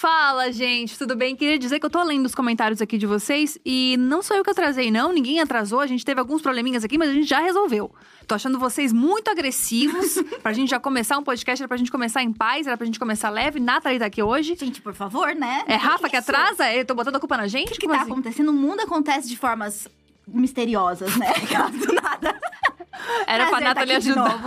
Fala, gente, tudo bem? Queria dizer que eu tô lendo os comentários aqui de vocês e não sou eu que atrasei, não. Ninguém atrasou. A gente teve alguns probleminhas aqui, mas a gente já resolveu. Tô achando vocês muito agressivos. pra gente já começar um podcast, era pra gente começar em paz, era pra gente começar leve. Nathalie tá aqui hoje. Gente, por favor, né? É Rafa que atrasa? Eu tô botando a culpa na gente? O que, que tá assim? acontecendo? O mundo acontece de formas misteriosas, né? Do nada. Era pra Nathalie ajudar.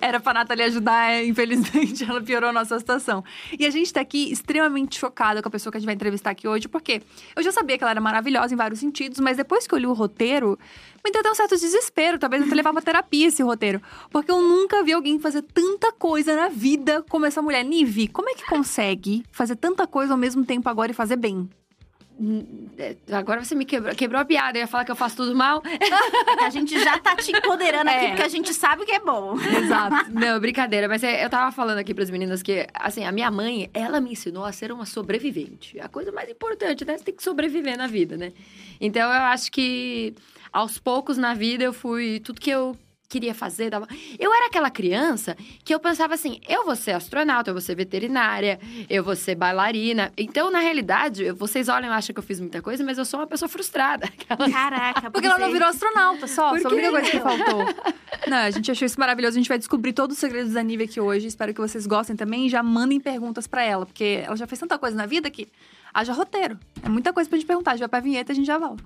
Era pra Nathalie ajudar, infelizmente, ela piorou a nossa situação. E a gente tá aqui extremamente chocada com a pessoa que a gente vai entrevistar aqui hoje, porque eu já sabia que ela era maravilhosa em vários sentidos, mas depois que eu li o roteiro, me deu até um certo desespero. Talvez até levar pra terapia esse roteiro. Porque eu nunca vi alguém fazer tanta coisa na vida como essa mulher. Nive, como é que consegue fazer tanta coisa ao mesmo tempo agora e fazer bem? É, agora você me quebrou, quebrou a piada. Eu ia falar que eu faço tudo mal. É a gente já tá te empoderando é. aqui, porque a gente sabe que é bom. Exato. Não, brincadeira. Mas é, eu tava falando aqui pras meninas que, assim, a minha mãe, ela me ensinou a ser uma sobrevivente. A coisa mais importante, né? Você tem que sobreviver na vida, né? Então, eu acho que aos poucos na vida eu fui... Tudo que eu queria fazer. Dava... Eu era aquela criança que eu pensava assim: eu vou ser astronauta, eu vou ser veterinária, eu vou ser bailarina. Então, na realidade, vocês olham e acham que eu fiz muita coisa, mas eu sou uma pessoa frustrada. Aquela... Caraca, porque ela não virou astronauta só. Por foi a única coisa que faltou. não, a gente achou isso maravilhoso. A gente vai descobrir todos os segredos da Nívia aqui hoje. Espero que vocês gostem também e já mandem perguntas para ela, porque ela já fez tanta coisa na vida que haja roteiro. É muita coisa pra gente perguntar. A gente vai pra vinheta e a gente já volta.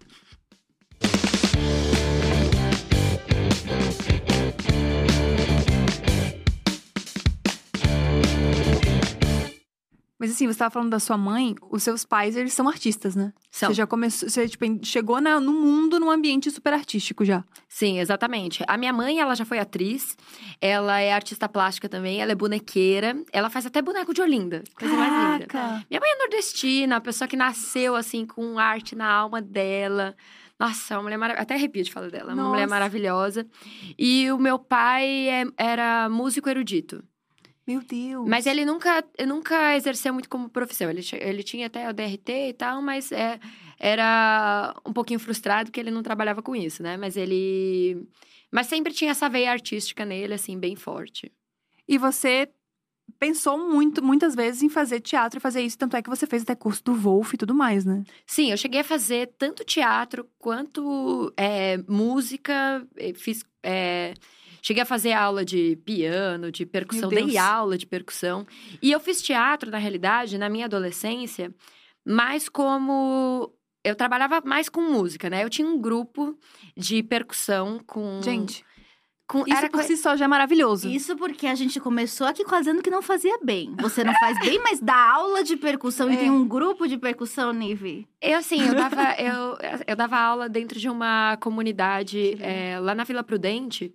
Mas assim, você estava falando da sua mãe, os seus pais, eles são artistas, né? São. Você já começou, você tipo, chegou na, no mundo num ambiente super artístico já. Sim, exatamente. A minha mãe, ela já foi atriz, ela é artista plástica também, ela é bonequeira, ela faz até boneco de Olinda. Coisa Caraca. mais linda. Minha mãe é nordestina, a pessoa que nasceu assim com arte na alma dela. Nossa, uma mulher maravilhosa. Até arrepio de falar dela. É uma mulher maravilhosa. E o meu pai é, era músico erudito. Meu Deus. Mas ele nunca, nunca exerceu muito como profissão. Ele, ele tinha até o DRT e tal, mas é, era um pouquinho frustrado que ele não trabalhava com isso, né? Mas ele. Mas sempre tinha essa veia artística nele, assim, bem forte. E você pensou muito, muitas vezes em fazer teatro e fazer isso, tanto é que você fez até curso do Wolf e tudo mais, né? Sim, eu cheguei a fazer tanto teatro quanto é, música, fiz. É, cheguei a fazer aula de piano, de percussão, dei aula de percussão. E eu fiz teatro, na realidade, na minha adolescência, mais como eu trabalhava mais com música, né? Eu tinha um grupo de percussão com. Gente. Com, isso era por si só já é maravilhoso. Isso porque a gente começou aqui fazendo que não fazia bem. Você não faz bem, mas dá aula de percussão é. e tem um grupo de percussão, Nive. Eu, sim, eu dava, eu, eu dava aula dentro de uma comunidade é, lá na Vila Prudente.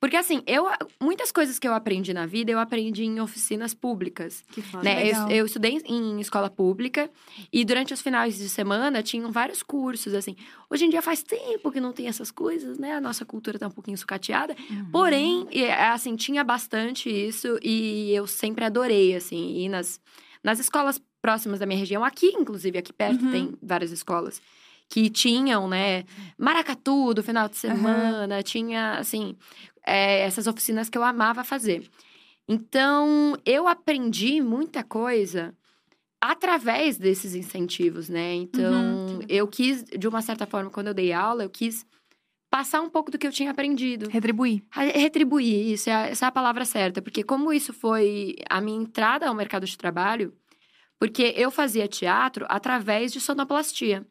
Porque assim, eu muitas coisas que eu aprendi na vida, eu aprendi em oficinas públicas. Que foda, né? Eu, eu, estudei em escola pública e durante os finais de semana tinham vários cursos, assim. Hoje em dia faz tempo que não tem essas coisas, né? A nossa cultura tá um pouquinho sucateada. Uhum. Porém, assim, tinha bastante isso e eu sempre adorei, assim, ir nas, nas escolas próximas da minha região. Aqui, inclusive, aqui perto uhum. tem várias escolas que tinham, né, maracatu do final de semana, uhum. tinha, assim, é, essas oficinas que eu amava fazer. Então, eu aprendi muita coisa através desses incentivos, né? Então, uhum. eu quis, de uma certa forma, quando eu dei aula, eu quis passar um pouco do que eu tinha aprendido. Retribuir. Retribuir, isso é, essa é a palavra certa. Porque como isso foi a minha entrada ao mercado de trabalho, porque eu fazia teatro através de sonoplastia.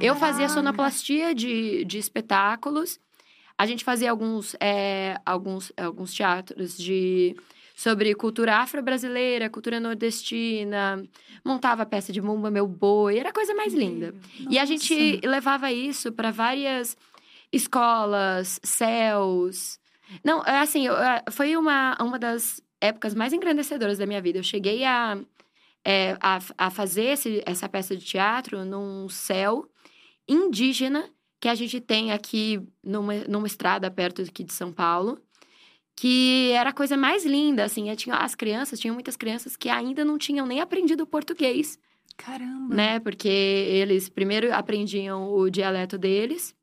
Eu fazia ah. sonoplastia de, de espetáculos a gente fazia alguns, é, alguns, alguns teatros de sobre cultura afro-brasileira, cultura nordestina, montava peça de Mumba Meu Boi, era a coisa mais linda. Nossa. E a gente levava isso para várias escolas, céus. Não, é assim, foi uma, uma das épocas mais engrandecedoras da minha vida. Eu cheguei a, é, a, a fazer esse, essa peça de teatro num céu indígena que a gente tem aqui numa, numa estrada perto aqui de São Paulo, que era a coisa mais linda, assim, tinha, as crianças, tinham muitas crianças que ainda não tinham nem aprendido português. Caramba! Né, porque eles primeiro aprendiam o dialeto deles,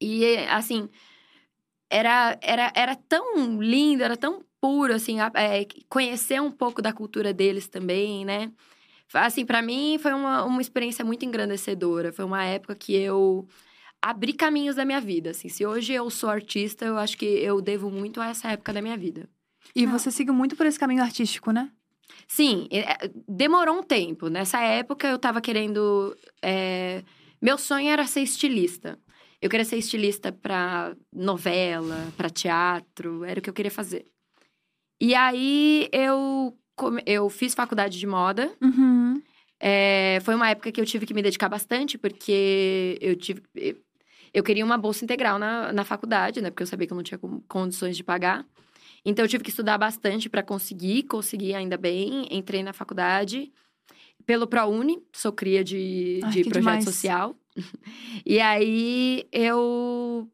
e, assim, era, era, era tão lindo, era tão puro, assim, é, conhecer um pouco da cultura deles também, né? Assim, para mim foi uma, uma experiência muito engrandecedora. Foi uma época que eu abri caminhos da minha vida. Assim, se hoje eu sou artista, eu acho que eu devo muito a essa época da minha vida. E você seguiu muito por esse caminho artístico, né? Sim, é, demorou um tempo. Nessa época eu tava querendo. É... Meu sonho era ser estilista. Eu queria ser estilista para novela, para teatro, era o que eu queria fazer. E aí eu, eu fiz faculdade de moda. Uhum. É, foi uma época que eu tive que me dedicar bastante, porque eu tive. Eu queria uma bolsa integral na, na faculdade, né? Porque eu sabia que eu não tinha condições de pagar. Então eu tive que estudar bastante para conseguir, consegui ainda bem, entrei na faculdade pelo ProUni, sou cria de, Ai, de projeto demais. social. e aí eu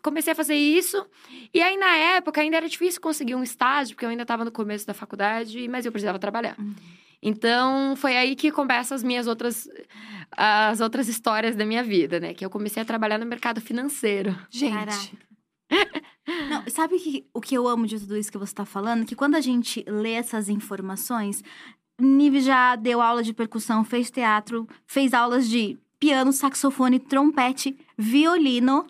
comecei a fazer isso. E aí, na época, ainda era difícil conseguir um estágio, porque eu ainda estava no começo da faculdade, mas eu precisava trabalhar. Uhum. Então, foi aí que começam as minhas outras as outras histórias da minha vida, né? Que eu comecei a trabalhar no mercado financeiro. Gente. Não, sabe que, o que eu amo de tudo isso que você está falando? Que quando a gente lê essas informações, Nive já deu aula de percussão, fez teatro, fez aulas de piano, saxofone, trompete, violino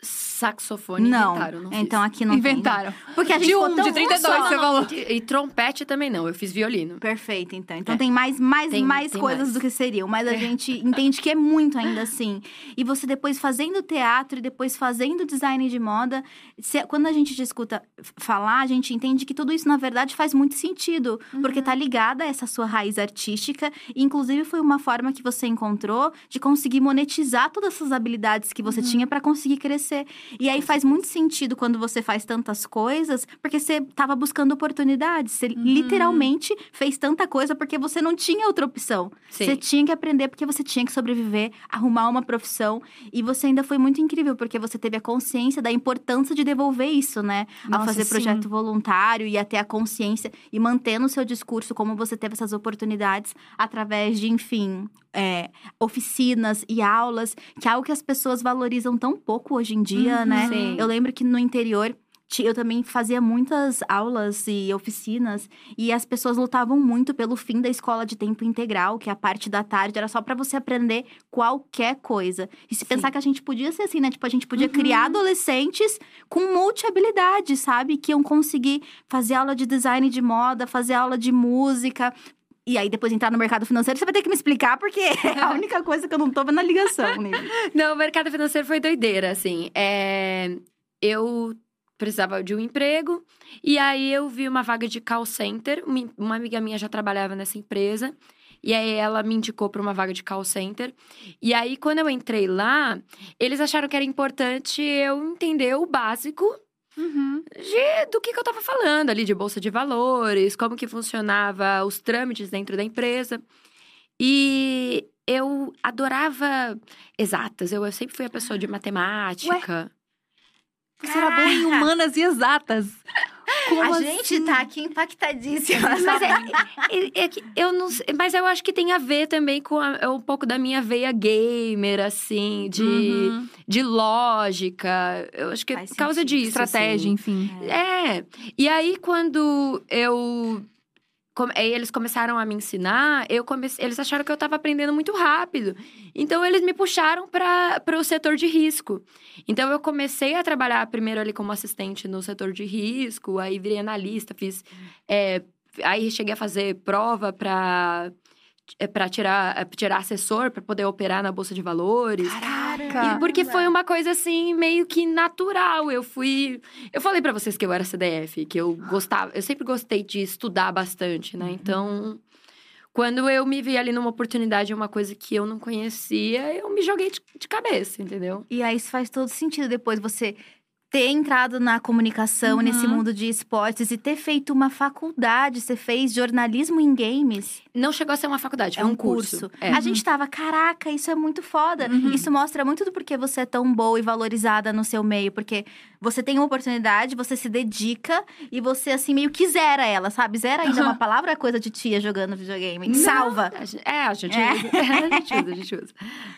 saxofone não. inventaram, não Então aqui não Inventaram. Tem, Porque a gente de um, de 32 você falou. E, e, trompete também não, eu fiz violino. Perfeito, então. Então é. tem mais, mais, tem, mais tem coisas mais. do que seriam. Mas a é. gente entende que é muito ainda assim. E você depois fazendo teatro e depois fazendo design de moda, se, quando a gente te escuta falar, a gente entende que tudo isso, na verdade, faz muito sentido. Uhum. Porque tá ligada a essa sua raiz artística. E, inclusive, foi uma forma que você encontrou de conseguir monetizar todas essas habilidades que você uhum. tinha para conseguir crescer acontecer. E aí faz muito sentido quando você faz tantas coisas, porque você estava buscando oportunidades. Você uhum. literalmente fez tanta coisa porque você não tinha outra opção. Sim. Você tinha que aprender porque você tinha que sobreviver, arrumar uma profissão. E você ainda foi muito incrível, porque você teve a consciência da importância de devolver isso, né? Nossa, a fazer sim. projeto voluntário e até a consciência e mantendo o seu discurso, como você teve essas oportunidades através de, enfim, é, oficinas e aulas, que é algo que as pessoas valorizam tão pouco hoje em dia, uhum, né? Sim. Eu lembro que no interior eu também fazia muitas aulas e oficinas e as pessoas lutavam muito pelo fim da escola de tempo integral, que é a parte da tarde era só para você aprender qualquer coisa. E se Sim. pensar que a gente podia ser assim, né? Tipo, a gente podia uhum. criar adolescentes com multi-habilidade, sabe? Que iam conseguir fazer aula de design de moda, fazer aula de música, e aí depois entrar no mercado financeiro, você vai ter que me explicar, porque é a única coisa que eu não tô na ligação, Não, o mercado financeiro foi doideira, assim. É... Eu precisava de um emprego, e aí eu vi uma vaga de call center. Uma amiga minha já trabalhava nessa empresa. E aí ela me indicou para uma vaga de call center. E aí, quando eu entrei lá, eles acharam que era importante eu entender o básico Uhum. De, do que, que eu tava falando ali, de bolsa de valores, como que funcionava os trâmites dentro da empresa. E eu adorava exatas. Eu, eu sempre fui a pessoa de matemática. Ué? Você era boa em humanas e exatas. Como a assim? gente tá aqui impactadíssima. Mas, é, é, é, que eu não sei, mas eu acho que tem a ver também com a, é um pouco da minha veia gamer, assim, de, uhum. de lógica. Eu acho que é por causa disso. Estratégia, assim. enfim. É. E aí, quando eu aí eles começaram a me ensinar, eu comecei, eles acharam que eu estava aprendendo muito rápido. Então eles me puxaram para o setor de risco. Então eu comecei a trabalhar primeiro ali como assistente no setor de risco, aí virei analista, fiz é, aí cheguei a fazer prova para para tirar, é, tirar assessor para poder operar na bolsa de valores. Caraca! E porque foi uma coisa assim meio que natural. Eu fui, eu falei para vocês que eu era CDF, que eu gostava, eu sempre gostei de estudar bastante, né? Uhum. Então, quando eu me vi ali numa oportunidade, uma coisa que eu não conhecia, eu me joguei de, de cabeça, entendeu? E aí isso faz todo sentido depois você ter entrado na comunicação, uhum. nesse mundo de esportes e ter feito uma faculdade. Você fez jornalismo em games? Não chegou a ser uma faculdade, é um, curso. curso. É. A gente tava, caraca, isso é muito foda. Uhum. Isso mostra muito do porquê você é tão boa e valorizada no seu meio. Porque você tem uma oportunidade, você se dedica e você, assim, meio que zera ela, sabe? Zera ainda é uma palavra, coisa de tia jogando videogame. Não. Salva. É, a gente, é. Usa. a gente usa, a gente usa.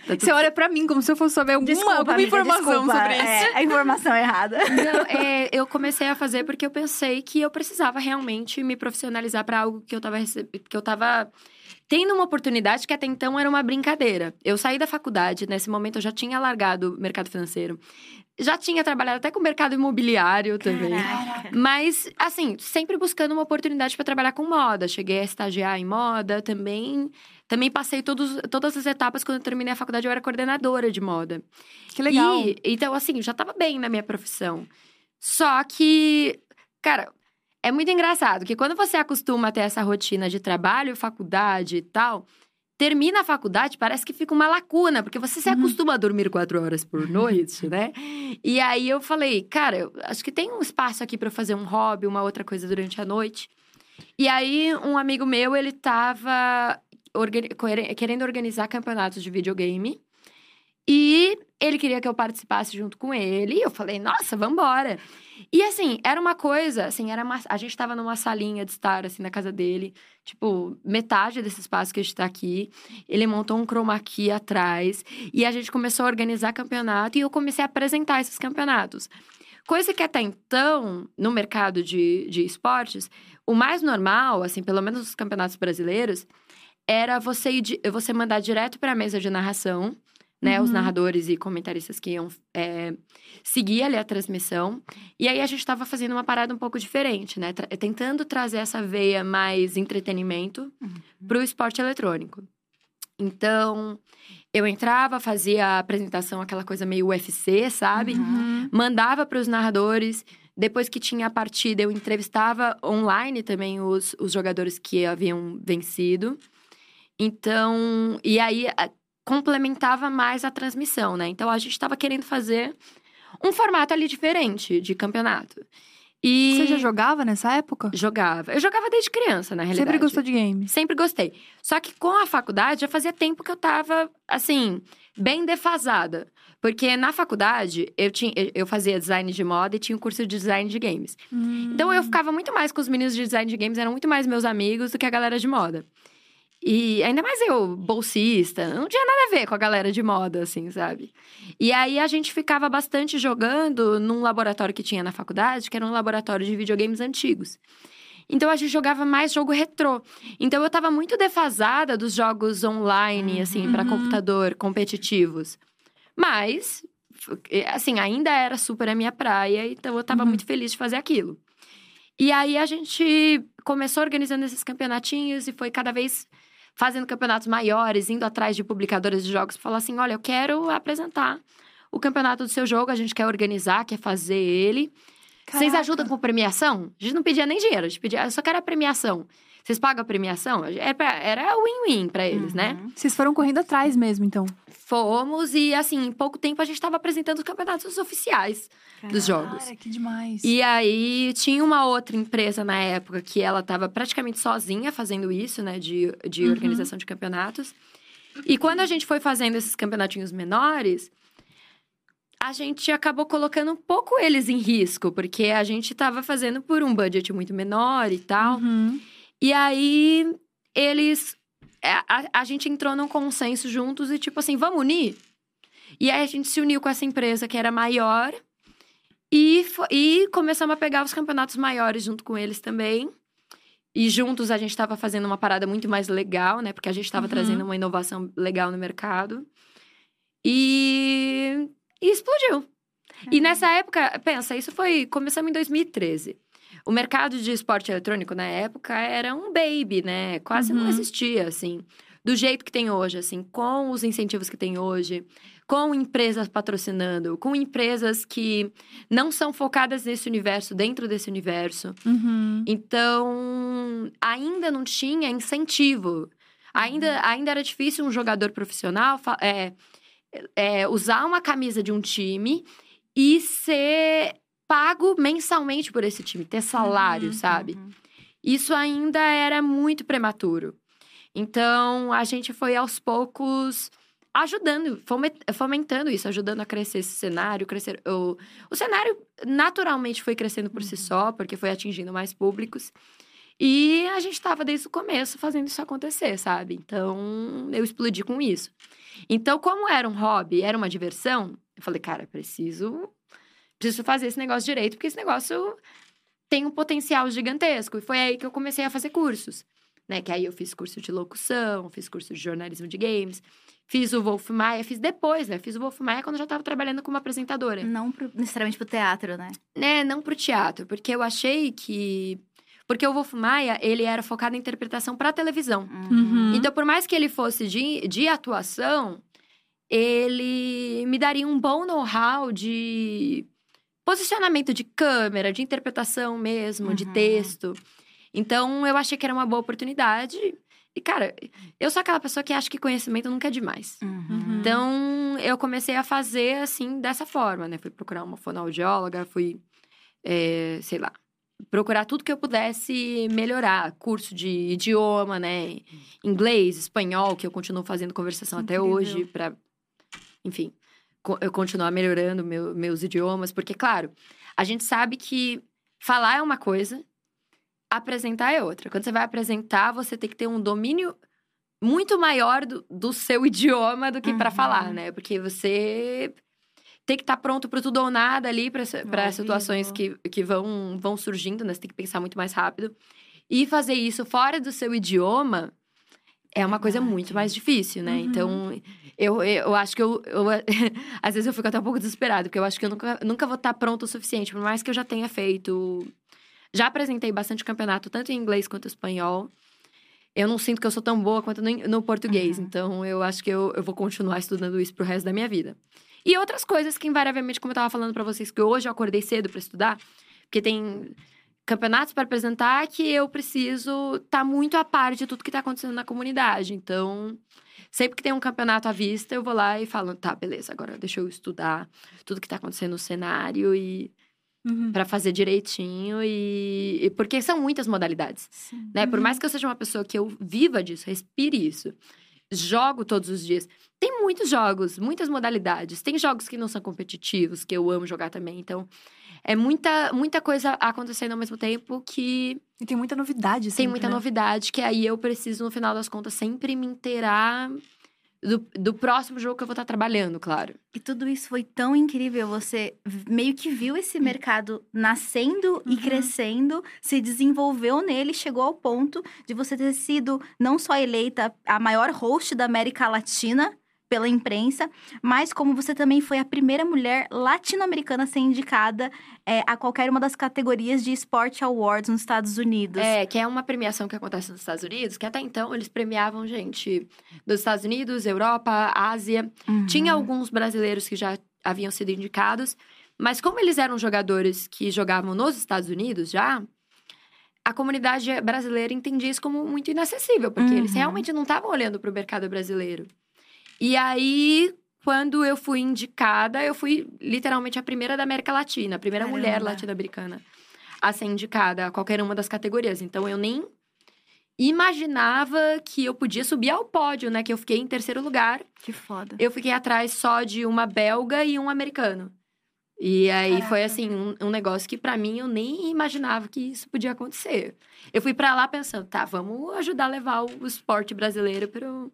Tá você olha pra mim como se eu fosse saber alguma, desculpa, alguma amiga, informação desculpa. sobre isso. É, a informação é errada. Não, é, eu comecei a fazer porque eu pensei que eu precisava realmente me profissionalizar para algo que eu tava que eu tava tendo uma oportunidade que até então era uma brincadeira. Eu saí da faculdade, nesse momento eu já tinha largado o mercado financeiro. Já tinha trabalhado até com o mercado imobiliário também. Caraca. Mas, assim, sempre buscando uma oportunidade para trabalhar com moda. Cheguei a estagiar em moda também. Também passei todos, todas as etapas. Quando eu terminei a faculdade, eu era coordenadora de moda. Que legal. E, então, assim, já estava bem na minha profissão. Só que, cara, é muito engraçado que quando você acostuma a ter essa rotina de trabalho, faculdade e tal, termina a faculdade, parece que fica uma lacuna, porque você se uhum. acostuma a dormir quatro horas por noite, né? E aí eu falei, cara, eu acho que tem um espaço aqui para fazer um hobby, uma outra coisa durante a noite. E aí um amigo meu, ele tava querendo organizar campeonatos de videogame. E ele queria que eu participasse junto com ele. E eu falei, nossa, vambora. E assim, era uma coisa, assim, era uma, a gente tava numa salinha de estar, assim, na casa dele. Tipo, metade desse espaço que a gente tá aqui. Ele montou um chroma key atrás. E a gente começou a organizar campeonato. E eu comecei a apresentar esses campeonatos. Coisa que até então, no mercado de, de esportes, o mais normal, assim, pelo menos nos campeonatos brasileiros, era você, ir, você mandar direto para a mesa de narração né? Uhum. Os narradores e comentaristas que iam é, seguir ali a transmissão. E aí a gente estava fazendo uma parada um pouco diferente, né? Tra tentando trazer essa veia mais entretenimento uhum. para o esporte eletrônico. Então, eu entrava, fazia a apresentação, aquela coisa meio UFC, sabe? Uhum. Mandava para os narradores. Depois que tinha a partida, eu entrevistava online também os, os jogadores que haviam vencido. Então, e aí complementava mais a transmissão, né? Então a gente estava querendo fazer um formato ali diferente de campeonato. E... Você já jogava nessa época? Jogava. Eu jogava desde criança, na realidade. Sempre gostou de game? Sempre gostei. Só que com a faculdade já fazia tempo que eu tava, assim, bem defasada. Porque na faculdade eu, tinha, eu fazia design de moda e tinha um curso de design de games. Hum. Então eu ficava muito mais com os meninos de design de games, eram muito mais meus amigos do que a galera de moda. E ainda mais eu, bolsista, não tinha nada a ver com a galera de moda, assim, sabe? E aí a gente ficava bastante jogando num laboratório que tinha na faculdade, que era um laboratório de videogames antigos. Então a gente jogava mais jogo retrô. Então eu tava muito defasada dos jogos online, uhum. assim, para computador, competitivos. Mas, assim, ainda era super a minha praia, então eu tava uhum. muito feliz de fazer aquilo. E aí a gente começou organizando esses campeonatinhos e foi cada vez fazendo campeonatos maiores, indo atrás de publicadoras de jogos, falar assim: olha, eu quero apresentar o campeonato do seu jogo, a gente quer organizar, quer fazer ele. Caraca. Vocês ajudam com premiação? A gente não pedia nem dinheiro, a gente pedia, eu só quero a premiação. Vocês pagam a premiação? Era win-win para eles, né? uhum. né? Vocês foram correndo atrás mesmo, então? Fomos, e assim, em pouco tempo a gente estava apresentando os campeonatos oficiais Cara, dos jogos. Cara, que demais. E aí tinha uma outra empresa na época que ela estava praticamente sozinha fazendo isso, né, de, de uhum. organização de campeonatos. E quando a gente foi fazendo esses campeonatinhos menores, a gente acabou colocando um pouco eles em risco, porque a gente estava fazendo por um budget muito menor e tal. Uhum. E aí eles é, a, a gente entrou num consenso juntos e, tipo assim, vamos unir? E aí a gente se uniu com essa empresa que era maior e, e começamos a pegar os campeonatos maiores junto com eles também. E juntos a gente estava fazendo uma parada muito mais legal, né? Porque a gente estava uhum. trazendo uma inovação legal no mercado. E, e explodiu. Uhum. E nessa época, pensa, isso foi. Começamos em 2013. O mercado de esporte eletrônico na época era um baby, né? Quase uhum. não existia, assim. Do jeito que tem hoje, assim, com os incentivos que tem hoje, com empresas patrocinando, com empresas que não são focadas nesse universo, dentro desse universo. Uhum. Então, ainda não tinha incentivo. Ainda, uhum. ainda era difícil um jogador profissional é, é, usar uma camisa de um time e ser pago mensalmente por esse time, ter salário, uhum, sabe? Uhum. Isso ainda era muito prematuro. Então, a gente foi aos poucos ajudando, fomentando isso, ajudando a crescer esse cenário, crescer o, o cenário naturalmente foi crescendo por uhum. si só, porque foi atingindo mais públicos. E a gente estava desde o começo fazendo isso acontecer, sabe? Então, eu explodi com isso. Então, como era um hobby, era uma diversão, eu falei, cara, preciso preciso fazer esse negócio direito, porque esse negócio tem um potencial gigantesco. E foi aí que eu comecei a fazer cursos. né? Que aí eu fiz curso de locução, fiz curso de jornalismo de games. Fiz o Wolf Maia, fiz depois, né? Fiz o Wolf Maia quando eu já estava trabalhando como apresentadora. Não pro, necessariamente pro teatro, né? Né, não pro teatro, porque eu achei que porque o Wolf Maia, ele era focado em interpretação para televisão. Uhum. Então, por mais que ele fosse de, de atuação, ele me daria um bom know-how de posicionamento de câmera, de interpretação mesmo, uhum. de texto. Então, eu achei que era uma boa oportunidade. E, cara, eu sou aquela pessoa que acha que conhecimento nunca é demais. Uhum. Então, eu comecei a fazer, assim, dessa forma, né? Fui procurar uma fonoaudióloga, fui, é, sei lá, procurar tudo que eu pudesse melhorar. Curso de idioma, né? Inglês, espanhol, que eu continuo fazendo conversação Incrível. até hoje, para, enfim, eu continuar melhorando meu, meus idiomas. Porque, claro, a gente sabe que falar é uma coisa, apresentar é outra. Quando você vai apresentar, você tem que ter um domínio muito maior do, do seu idioma do que uhum. para falar, né? Porque você tem que estar tá pronto para tudo ou nada ali, para situações que, que vão, vão surgindo, né? Você tem que pensar muito mais rápido. E fazer isso fora do seu idioma é uma coisa muito mais difícil, né? Uhum. Então, eu, eu acho que eu, eu. Às vezes eu fico até um pouco desesperado, porque eu acho que eu nunca, nunca vou estar pronto o suficiente, por mais que eu já tenha feito. Já apresentei bastante campeonato, tanto em inglês quanto em espanhol. Eu não sinto que eu sou tão boa quanto no, no português, uhum. então eu acho que eu, eu vou continuar estudando isso pro resto da minha vida. E outras coisas que, invariavelmente, como eu tava falando para vocês, que hoje eu acordei cedo para estudar, porque tem campeonatos para apresentar que eu preciso estar tá muito a par de tudo que tá acontecendo na comunidade. Então, sempre que tem um campeonato à vista, eu vou lá e falo, tá, beleza, agora deixa eu estudar tudo que tá acontecendo no cenário e Uhum. para fazer direitinho e, e, porque são muitas modalidades, Sim. né? Por uhum. mais que eu seja uma pessoa que eu viva disso, respire isso, jogo todos os dias. Tem muitos jogos, muitas modalidades. Tem jogos que não são competitivos, que eu amo jogar também. Então, é muita, muita coisa acontecendo ao mesmo tempo que. E tem muita novidade, sempre, Tem muita né? novidade, que aí eu preciso, no final das contas, sempre me inteirar do, do próximo jogo que eu vou estar trabalhando, claro. E tudo isso foi tão incrível. Você meio que viu esse mercado nascendo uhum. e crescendo, se desenvolveu nele, chegou ao ponto de você ter sido não só eleita a maior host da América Latina pela imprensa, mas como você também foi a primeira mulher latino-americana a ser indicada é, a qualquer uma das categorias de Sport Awards nos Estados Unidos. É, que é uma premiação que acontece nos Estados Unidos, que até então eles premiavam gente dos Estados Unidos, Europa, Ásia. Uhum. Tinha alguns brasileiros que já haviam sido indicados, mas como eles eram jogadores que jogavam nos Estados Unidos já, a comunidade brasileira entendia isso como muito inacessível, porque uhum. eles realmente não estavam olhando para o mercado brasileiro. E aí, quando eu fui indicada, eu fui literalmente a primeira da América Latina, a primeira Caramba. mulher latino-americana a ser indicada a qualquer uma das categorias. Então eu nem imaginava que eu podia subir ao pódio, né? Que eu fiquei em terceiro lugar. Que foda. Eu fiquei atrás só de uma belga e um americano. E aí Caraca. foi assim, um, um negócio que para mim eu nem imaginava que isso podia acontecer. Eu fui para lá pensando, tá, vamos ajudar a levar o esporte brasileiro pro,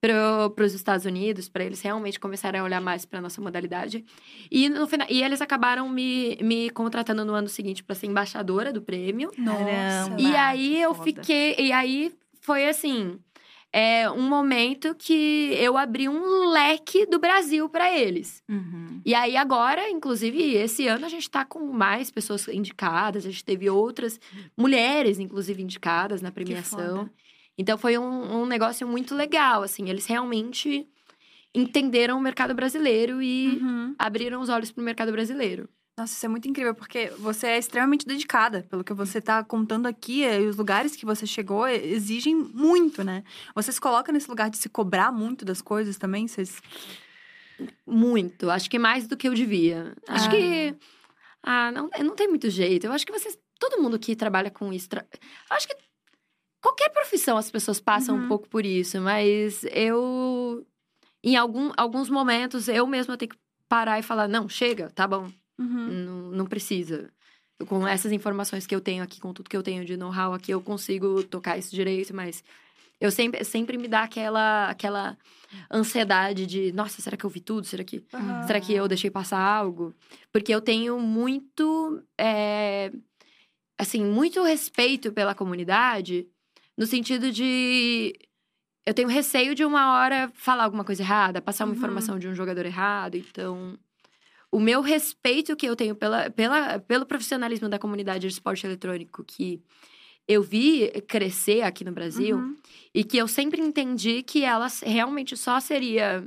para os Estados Unidos, para eles realmente começarem a olhar mais para nossa modalidade. E no final, e eles acabaram me, me contratando no ano seguinte para ser embaixadora do prêmio. Nossa. E aí eu foda. fiquei, e aí foi assim, é um momento que eu abri um leque do Brasil para eles. Uhum. E aí agora, inclusive, esse ano a gente está com mais pessoas indicadas, a gente teve outras mulheres, inclusive, indicadas na premiação. Então foi um, um negócio muito legal, assim. Eles realmente entenderam o mercado brasileiro e uhum. abriram os olhos para o mercado brasileiro. Nossa, isso é muito incrível, porque você é extremamente dedicada. Pelo que você está contando aqui, e os lugares que você chegou exigem muito, né? Você se coloca nesse lugar de se cobrar muito das coisas também? Vocês... Muito. Acho que mais do que eu devia. Acho ah. que. Ah, não, não tem muito jeito. Eu acho que vocês. Todo mundo que trabalha com isso. Tra... Acho que Qualquer profissão as pessoas passam uhum. um pouco por isso, mas eu. Em algum, alguns momentos, eu mesma tenho que parar e falar: não, chega, tá bom. Uhum. Não, não precisa. Com essas informações que eu tenho aqui, com tudo que eu tenho de know-how aqui, eu consigo tocar isso direito, mas eu sempre, sempre me dá aquela, aquela ansiedade de, nossa, será que eu vi tudo? Será que, uhum. será que eu deixei passar algo? Porque eu tenho muito, é, assim, muito respeito pela comunidade no sentido de eu tenho receio de uma hora falar alguma coisa errada, passar uma uhum. informação de um jogador errado. Então, o meu respeito que eu tenho pela, pela, pelo profissionalismo da comunidade de esporte eletrônico que eu vi crescer aqui no Brasil uhum. e que eu sempre entendi que ela realmente só seria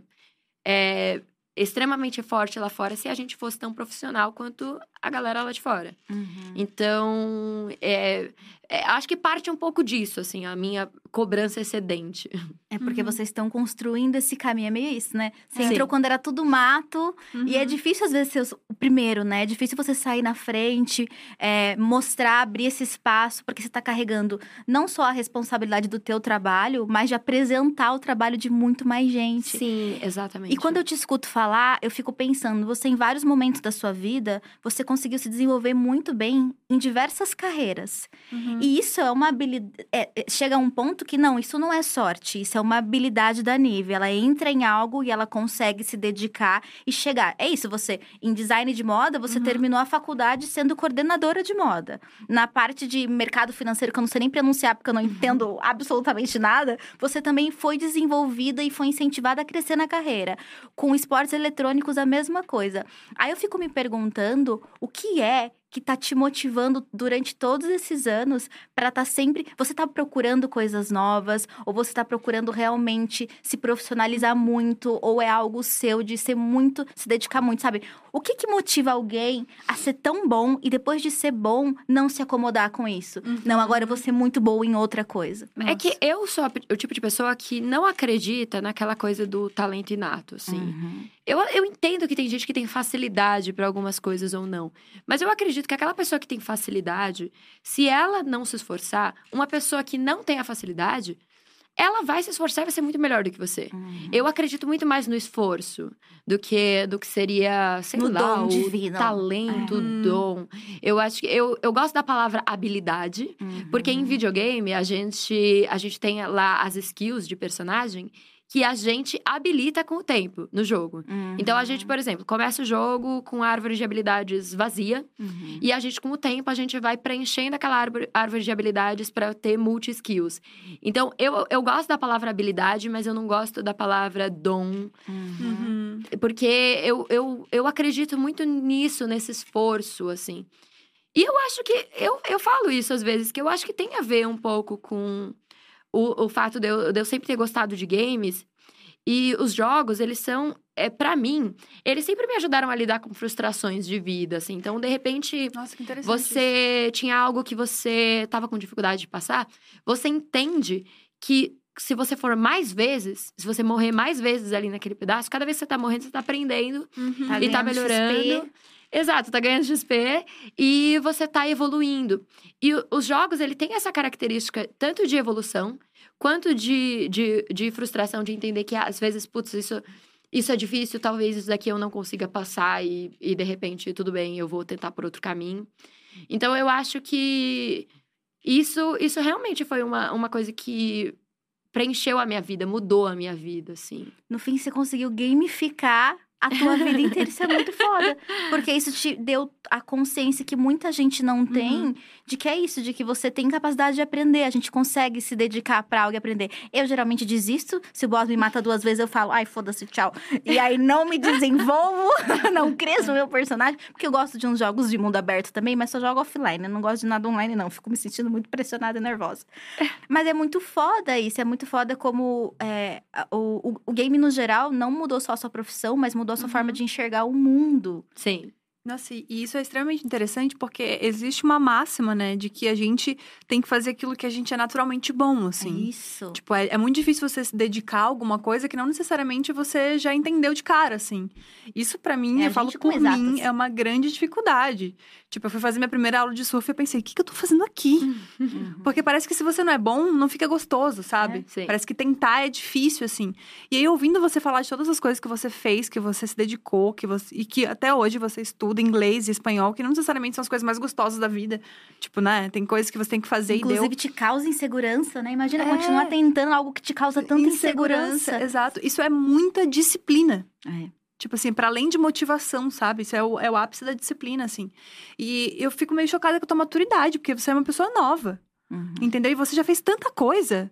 é, extremamente forte lá fora se a gente fosse tão profissional quanto a galera lá de fora. Uhum. Então, é, é, acho que parte um pouco disso, assim, a minha cobrança excedente. É porque uhum. vocês estão construindo esse caminho, é meio isso, né? Você Sim. entrou quando era tudo mato, uhum. e é uhum. difícil às vezes ser o primeiro, né? É difícil você sair na frente, é, mostrar, abrir esse espaço, porque você está carregando não só a responsabilidade do teu trabalho, mas de apresentar o trabalho de muito mais gente. Sim, exatamente. E quando eu te escuto falar, eu fico pensando, você em vários momentos da sua vida, você conseguiu se desenvolver muito bem em diversas carreiras. Uhum. E isso é uma habilidade. É, é, chega a um ponto que não, isso não é sorte, isso é uma habilidade da Nive. Ela entra em algo e ela consegue se dedicar e chegar. É isso, você, em design de moda, você uhum. terminou a faculdade sendo coordenadora de moda. Na parte de mercado financeiro, que eu não sei nem pronunciar porque eu não uhum. entendo absolutamente nada, você também foi desenvolvida e foi incentivada a crescer na carreira. Com esportes eletrônicos, a mesma coisa. Aí eu fico me perguntando o que é que tá te motivando durante todos esses anos para estar tá sempre. Você tá procurando coisas novas, ou você tá procurando realmente se profissionalizar muito, ou é algo seu de ser muito, se dedicar muito, sabe? O que que motiva alguém a ser tão bom e depois de ser bom, não se acomodar com isso? Uhum. Não, agora eu vou ser muito boa em outra coisa. Nossa. É que eu sou o tipo de pessoa que não acredita naquela coisa do talento inato, assim. Uhum. Eu, eu entendo que tem gente que tem facilidade para algumas coisas ou não. Mas eu acredito que aquela pessoa que tem facilidade, se ela não se esforçar, uma pessoa que não tem a facilidade, ela vai se esforçar e vai ser muito melhor do que você. Uhum. Eu acredito muito mais no esforço do que do que seria, sei no lá, dom o divino. talento, o dom. Eu acho que eu, eu gosto da palavra habilidade, uhum. porque em videogame a gente a gente tem lá as skills de personagem que a gente habilita com o tempo no jogo. Uhum. Então a gente, por exemplo, começa o jogo com a árvore de habilidades vazia uhum. e a gente com o tempo a gente vai preenchendo aquela árvore, árvore de habilidades para ter multi skills. Então eu, eu gosto da palavra habilidade, mas eu não gosto da palavra dom. Uhum. Porque eu, eu, eu acredito muito nisso, nesse esforço, assim. E eu acho que. Eu, eu falo isso às vezes, que eu acho que tem a ver um pouco com o, o fato de eu, de eu sempre ter gostado de games. E os jogos, eles são, é, para mim, eles sempre me ajudaram a lidar com frustrações de vida, assim. Então, de repente, Nossa, você isso. tinha algo que você tava com dificuldade de passar, você entende que se você for mais vezes, se você morrer mais vezes ali naquele pedaço, cada vez que você tá morrendo, você tá aprendendo uhum. tá e tá melhorando. XP. Exato, tá ganhando XP e você tá evoluindo. E os jogos, ele tem essa característica tanto de evolução, quanto de, de, de frustração, de entender que às vezes, putz, isso, isso é difícil, talvez isso daqui eu não consiga passar e, e de repente, tudo bem, eu vou tentar por outro caminho. Então, eu acho que isso, isso realmente foi uma, uma coisa que preencheu a minha vida, mudou a minha vida, assim. No fim, você conseguiu gamificar a tua vida inteira. Isso é muito foda. Porque isso te deu a consciência que muita gente não tem uhum. de que é isso, de que você tem capacidade de aprender. A gente consegue se dedicar pra algo e aprender. Eu geralmente desisto. Se o boss me mata duas vezes, eu falo, ai, foda-se, tchau. E aí não me desenvolvo, não cresço o meu personagem. Porque eu gosto de uns jogos de mundo aberto também, mas só jogo offline. Eu não gosto de nada online, não. Fico me sentindo muito pressionada e nervosa. Mas é muito foda isso. É muito foda como é, o, o, o game, no geral, não mudou só a sua profissão, mas mudou mudou a sua uhum. forma de enxergar o mundo. Sim. Nossa, e isso é extremamente interessante porque existe uma máxima, né, de que a gente tem que fazer aquilo que a gente é naturalmente bom, assim. É isso. Tipo, é, é muito difícil você se dedicar a alguma coisa que não necessariamente você já entendeu de cara, assim. Isso para mim, é, eu falo por mim, é uma grande dificuldade. Tipo, eu fui fazer minha primeira aula de surf e eu pensei, o que, que eu tô fazendo aqui? Uhum. Porque parece que se você não é bom, não fica gostoso, sabe? É, parece que tentar é difícil, assim. E aí, ouvindo você falar de todas as coisas que você fez, que você se dedicou, que você, e que até hoje você estuda inglês e espanhol, que não necessariamente são as coisas mais gostosas da vida. Tipo, né? Tem coisas que você tem que fazer Inclusive, e deu. te causa insegurança, né? Imagina é... continuar tentando algo que te causa tanta insegurança. insegurança. Exato. Isso é muita disciplina. É. Tipo assim, para além de motivação, sabe? Isso é o, é o ápice da disciplina, assim. E eu fico meio chocada com a tua maturidade, porque você é uma pessoa nova. Uhum. Entendeu? E você já fez tanta coisa.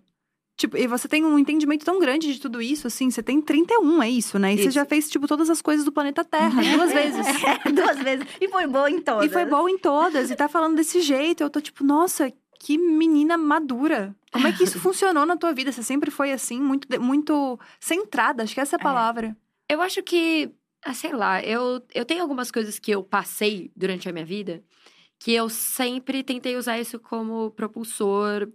Tipo, e você tem um entendimento tão grande de tudo isso, assim, você tem 31, é isso, né? E isso. você já fez, tipo, todas as coisas do planeta Terra, duas vezes. É, duas vezes. E foi boa em todas. E foi boa em todas. E tá falando desse jeito. Eu tô tipo, nossa, que menina madura. Como é que isso funcionou na tua vida? Você sempre foi assim, muito, muito centrada, acho que essa é a é. palavra. É. Eu acho que, ah, sei lá, eu, eu tenho algumas coisas que eu passei durante a minha vida que eu sempre tentei usar isso como propulsor.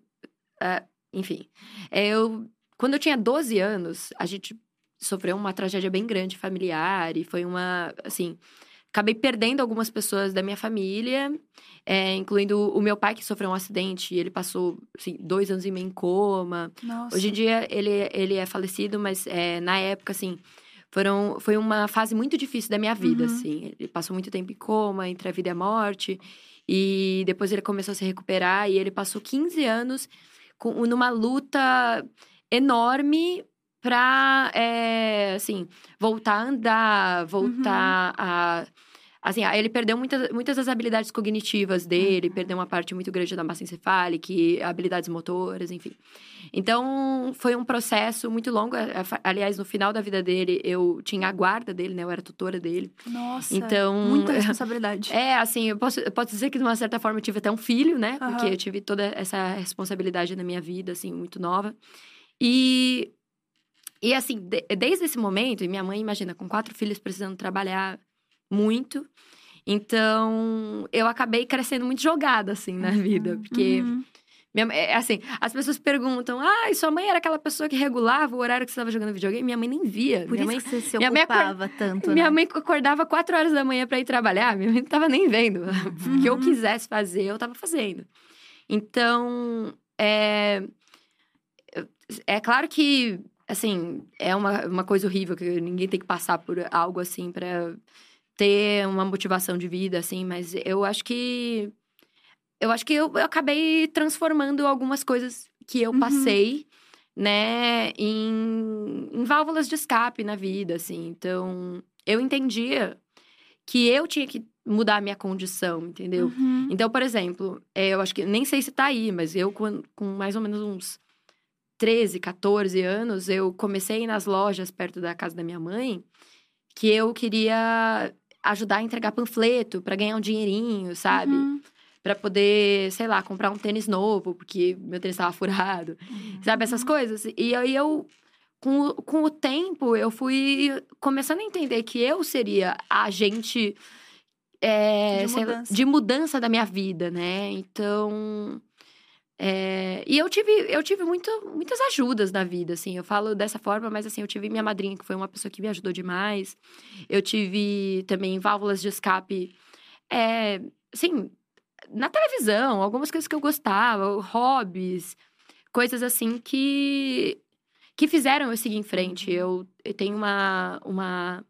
Uh, enfim, eu. Quando eu tinha 12 anos, a gente sofreu uma tragédia bem grande familiar e foi uma. Assim, acabei perdendo algumas pessoas da minha família, é, incluindo o meu pai, que sofreu um acidente. Ele passou assim, dois anos e meio em coma. Nossa. Hoje em dia, ele, ele é falecido, mas é, na época, assim, foram, foi uma fase muito difícil da minha vida, uhum. assim. Ele passou muito tempo em coma, entre a vida e a morte. E depois ele começou a se recuperar e ele passou 15 anos com, numa luta enorme para, é, eh, assim, voltar a andar, voltar uhum. a Assim, ele perdeu muitas, muitas das habilidades cognitivas dele, uhum. perdeu uma parte muito grande da massa encefálica, habilidades motoras, enfim. Então, foi um processo muito longo. Aliás, no final da vida dele, eu tinha a guarda dele, né? Eu era tutora dele. Nossa, então, muita responsabilidade. É, assim, eu posso, eu posso dizer que de uma certa forma eu tive até um filho, né? Uhum. Porque eu tive toda essa responsabilidade na minha vida, assim, muito nova. E e assim, de, desde esse momento, e minha mãe, imagina, com quatro filhos precisando trabalhar muito. Então, eu acabei crescendo muito jogada, assim, na uhum, vida. Porque, uhum. minha, é, assim, as pessoas perguntam: ah, sua mãe era aquela pessoa que regulava o horário que você estava jogando videogame? Minha mãe nem via. Por minha isso mãe, que você se minha ocupava mãe, tanto, Minha né? mãe acordava quatro horas da manhã para ir trabalhar, minha mãe não tava nem vendo. Uhum. O que eu quisesse fazer, eu tava fazendo. Então, é... É claro que, assim, é uma, uma coisa horrível, que ninguém tem que passar por algo assim para ter uma motivação de vida, assim, mas eu acho que. Eu acho que eu, eu acabei transformando algumas coisas que eu uhum. passei, né, em, em válvulas de escape na vida, assim. Então, eu entendia que eu tinha que mudar a minha condição, entendeu? Uhum. Então, por exemplo, é, eu acho que nem sei se tá aí, mas eu com, com mais ou menos uns 13, 14 anos, eu comecei nas lojas perto da casa da minha mãe, que eu queria ajudar a entregar panfleto para ganhar um dinheirinho, sabe? Uhum. Para poder, sei lá, comprar um tênis novo, porque meu tênis estava furado. Uhum. Sabe, essas coisas. E aí eu, com, com o tempo, eu fui começando a entender que eu seria a agente é, de, mudança. Lá, de mudança da minha vida, né? Então. É, e eu tive, eu tive muito, muitas ajudas na vida, assim. Eu falo dessa forma, mas assim, eu tive minha madrinha, que foi uma pessoa que me ajudou demais. Eu tive também válvulas de escape, é, assim, na televisão, algumas coisas que eu gostava, hobbies, coisas assim que, que fizeram eu seguir em frente. Uhum. Eu, eu tenho uma, uma,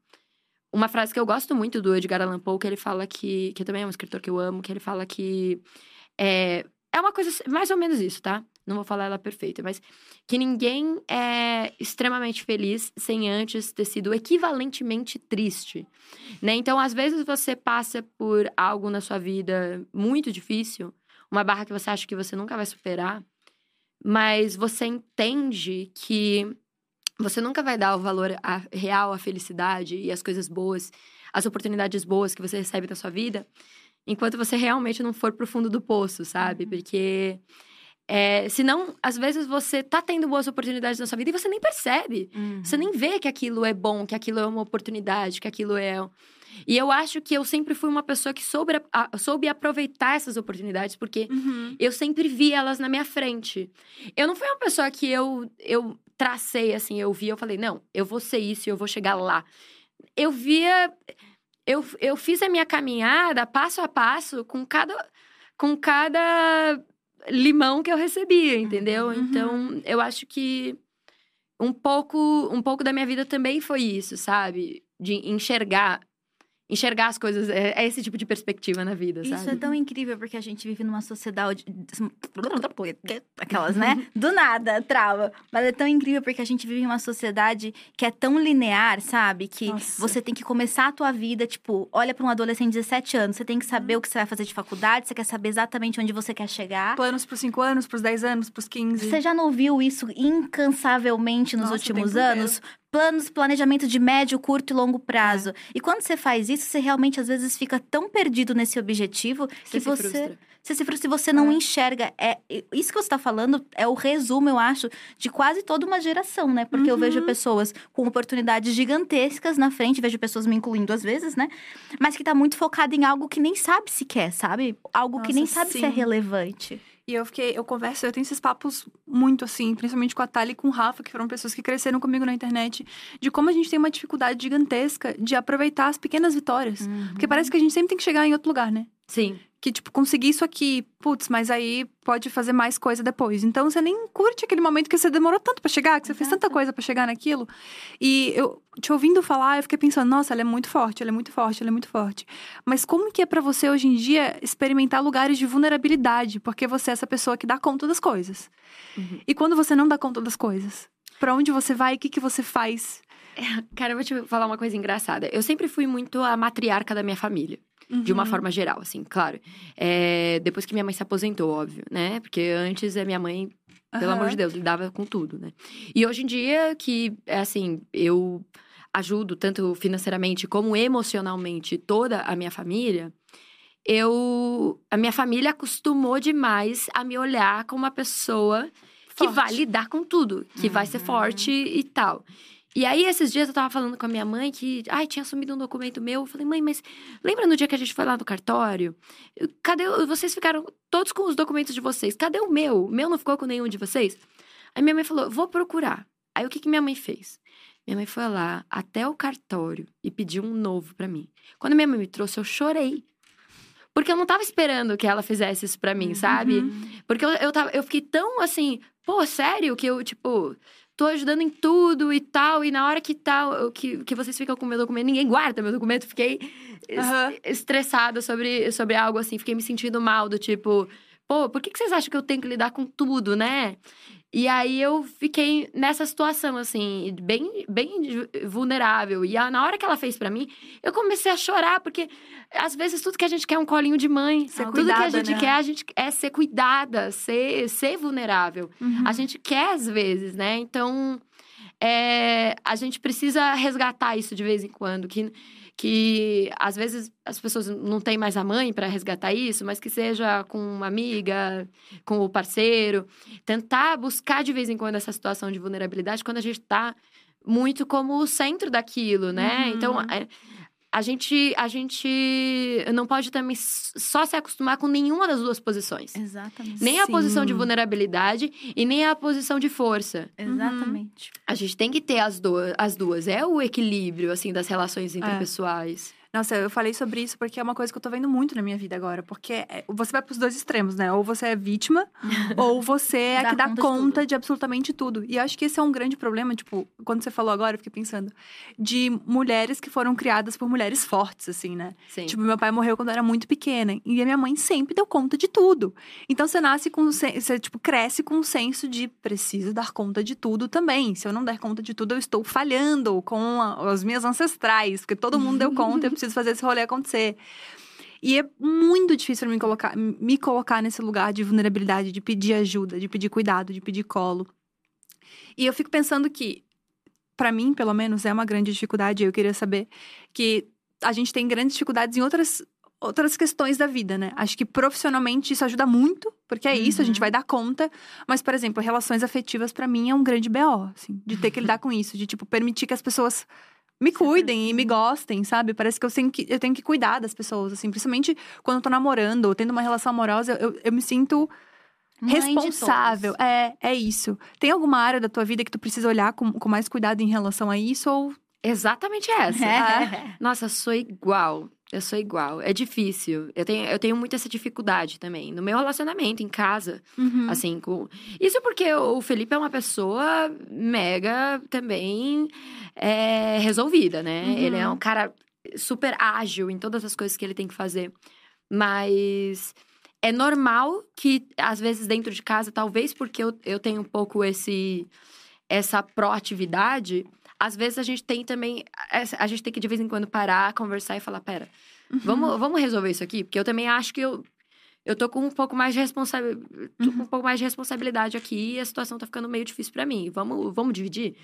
uma frase que eu gosto muito do Edgar Allan Poe, que ele fala que, que também é um escritor que eu amo, que ele fala que é, é uma coisa mais ou menos isso, tá? Não vou falar ela perfeita, mas que ninguém é extremamente feliz sem antes ter sido equivalentemente triste, né? Então, às vezes você passa por algo na sua vida muito difícil, uma barra que você acha que você nunca vai superar, mas você entende que você nunca vai dar o valor a, real à felicidade e às coisas boas, às oportunidades boas que você recebe na sua vida enquanto você realmente não for pro fundo do poço, sabe? Uhum. Porque é, senão, às vezes você tá tendo boas oportunidades na sua vida e você nem percebe. Uhum. Você nem vê que aquilo é bom, que aquilo é uma oportunidade, que aquilo é. E eu acho que eu sempre fui uma pessoa que soube, a, soube aproveitar essas oportunidades, porque uhum. eu sempre vi elas na minha frente. Eu não fui uma pessoa que eu, eu tracei assim, eu vi, eu falei, não, eu vou ser isso e eu vou chegar lá. Eu via eu, eu fiz a minha caminhada passo a passo com cada, com cada limão que eu recebia, entendeu? Uhum. Então, eu acho que um pouco, um pouco da minha vida também foi isso, sabe? De enxergar enxergar as coisas. É, é, esse tipo de perspectiva na vida, Isso sabe? Isso é tão incrível, porque a gente vive numa sociedade. Aquelas, né? Do nada, trava. Mas é tão incrível porque a gente vive em uma sociedade que é tão linear, sabe? Que Nossa. você tem que começar a tua vida, tipo, olha para um adolescente de 17 anos, você tem que saber o que você vai fazer de faculdade, você quer saber exatamente onde você quer chegar. Planos pros 5 anos, pros 10 anos, pros 15. Você já não viu isso incansavelmente nos Nossa, últimos anos? Planos, planejamento de médio, curto e longo prazo. É. E quando você faz isso, você realmente às vezes fica tão perdido nesse objetivo você que você frustra. você se frustra você não é. enxerga. É isso que você está falando é o resumo, eu acho, de quase toda uma geração, né? Porque uhum. eu vejo uhum. pessoas com oportunidades gigantescas na frente, vejo pessoas me incluindo às vezes, né? Mas que está muito focada em algo que nem sabe se quer, sabe? Algo Nossa, que nem sabe sim. se é relevante. E eu fiquei, eu converso, eu tenho esses papos muito assim, principalmente com a Thalia e com o Rafa, que foram pessoas que cresceram comigo na internet, de como a gente tem uma dificuldade gigantesca de aproveitar as pequenas vitórias. Uhum. Porque parece que a gente sempre tem que chegar em outro lugar, né? Sim que, tipo, conseguir isso aqui, putz, mas aí pode fazer mais coisa depois. Então você nem curte aquele momento que você demorou tanto para chegar, que você Exato. fez tanta coisa para chegar naquilo. E eu te ouvindo falar, eu fiquei pensando, nossa, ela é muito forte, ela é muito forte, ela é muito forte. Mas como que é para você hoje em dia experimentar lugares de vulnerabilidade? Porque você é essa pessoa que dá conta das coisas. Uhum. E quando você não dá conta das coisas? Para onde você vai? O que, que você faz? Cara, eu vou te falar uma coisa engraçada. Eu sempre fui muito a matriarca da minha família. Uhum. De uma uhum. forma geral, assim, claro. É, depois que minha mãe se aposentou, óbvio, né? Porque antes a minha mãe, pelo uhum. amor de Deus, lidava com tudo, né? E hoje em dia, que, é assim, eu ajudo tanto financeiramente como emocionalmente toda a minha família, eu. A minha família acostumou demais a me olhar como uma pessoa forte. que vai lidar com tudo, que uhum. vai ser forte e tal. E aí, esses dias eu tava falando com a minha mãe que, ai, tinha sumido um documento meu. Eu falei, mãe, mas lembra no dia que a gente foi lá no cartório? Cadê? Vocês ficaram todos com os documentos de vocês. Cadê o meu? O meu não ficou com nenhum de vocês? Aí minha mãe falou, vou procurar. Aí o que, que minha mãe fez? Minha mãe foi lá até o cartório e pediu um novo para mim. Quando minha mãe me trouxe, eu chorei. Porque eu não tava esperando que ela fizesse isso pra mim, sabe? Uhum. Porque eu, eu, tava, eu fiquei tão assim, pô, sério, que eu, tipo, tô ajudando em tudo e tal. E na hora que tal, que, que vocês ficam com meu documento, ninguém guarda meu documento. Fiquei uhum. estressada sobre, sobre algo assim. Fiquei me sentindo mal, do tipo, pô, por que, que vocês acham que eu tenho que lidar com tudo, né? E aí eu fiquei nessa situação, assim, bem, bem vulnerável. E na hora que ela fez para mim, eu comecei a chorar, porque às vezes tudo que a gente quer é um colinho de mãe. Ser tudo cuidada, que a gente né? quer, a gente é ser cuidada, ser, ser vulnerável. Uhum. A gente quer às vezes, né? Então, é, a gente precisa resgatar isso de vez em quando. Que que às vezes as pessoas não têm mais a mãe para resgatar isso, mas que seja com uma amiga, com o parceiro, tentar buscar de vez em quando essa situação de vulnerabilidade quando a gente está muito como o centro daquilo, né? Então, uhum. Então, é, a gente, a gente não pode também só se acostumar com nenhuma das duas posições. Exatamente. Nem a posição de vulnerabilidade e nem a posição de força. Exatamente. Uhum. A gente tem que ter as, do as duas. É o equilíbrio, assim, das relações é. interpessoais. É. Nossa, eu falei sobre isso porque é uma coisa que eu tô vendo muito na minha vida agora. Porque é, você vai pros dois extremos, né? Ou você é vítima, ou você é a que dá conta, conta de, de, absolutamente tudo. E acho que esse é um grande problema, tipo, quando você falou agora, eu fiquei pensando, de mulheres que foram criadas por mulheres fortes, assim, né? Sim. Tipo, meu pai morreu quando eu era muito pequena. E a minha mãe sempre deu conta de tudo. Então você nasce com. Você, tipo, cresce com um senso de preciso dar conta de tudo também. Se eu não der conta de tudo, eu estou falhando com a, as minhas ancestrais, porque todo mundo deu conta, eu preciso preciso fazer esse rolê acontecer. E é muito difícil me colocar, me colocar nesse lugar de vulnerabilidade, de pedir ajuda, de pedir cuidado, de pedir colo. E eu fico pensando que, para mim, pelo menos, é uma grande dificuldade. Eu queria saber que a gente tem grandes dificuldades em outras outras questões da vida, né? Acho que profissionalmente isso ajuda muito, porque é uhum. isso, a gente uhum. vai dar conta. Mas, por exemplo, relações afetivas para mim é um grande BO, assim, de ter que lidar com isso, de tipo permitir que as pessoas me cuidem e me gostem, sabe? Parece que eu tenho que, eu tenho que cuidar das pessoas, assim. Principalmente quando eu tô namorando ou tendo uma relação amorosa, eu, eu me sinto Mãe responsável. É, é isso. Tem alguma área da tua vida que tu precisa olhar com, com mais cuidado em relação a isso? Ou Exatamente essa. É. Nossa, sou igual. Eu sou igual. É difícil. Eu tenho, eu tenho muita essa dificuldade também. No meu relacionamento, em casa. Uhum. Assim, com... Isso porque o Felipe é uma pessoa mega também é, resolvida, né? Uhum. Ele é um cara super ágil em todas as coisas que ele tem que fazer. Mas é normal que, às vezes, dentro de casa, talvez porque eu, eu tenho um pouco esse essa proatividade, às vezes a gente tem também. A gente tem que de vez em quando parar, conversar e falar: pera, uhum. vamos, vamos resolver isso aqui? Porque eu também acho que eu, eu tô com um pouco mais de responsabilidade, uhum. um pouco mais de responsabilidade aqui e a situação tá ficando meio difícil para mim. Vamos, vamos dividir,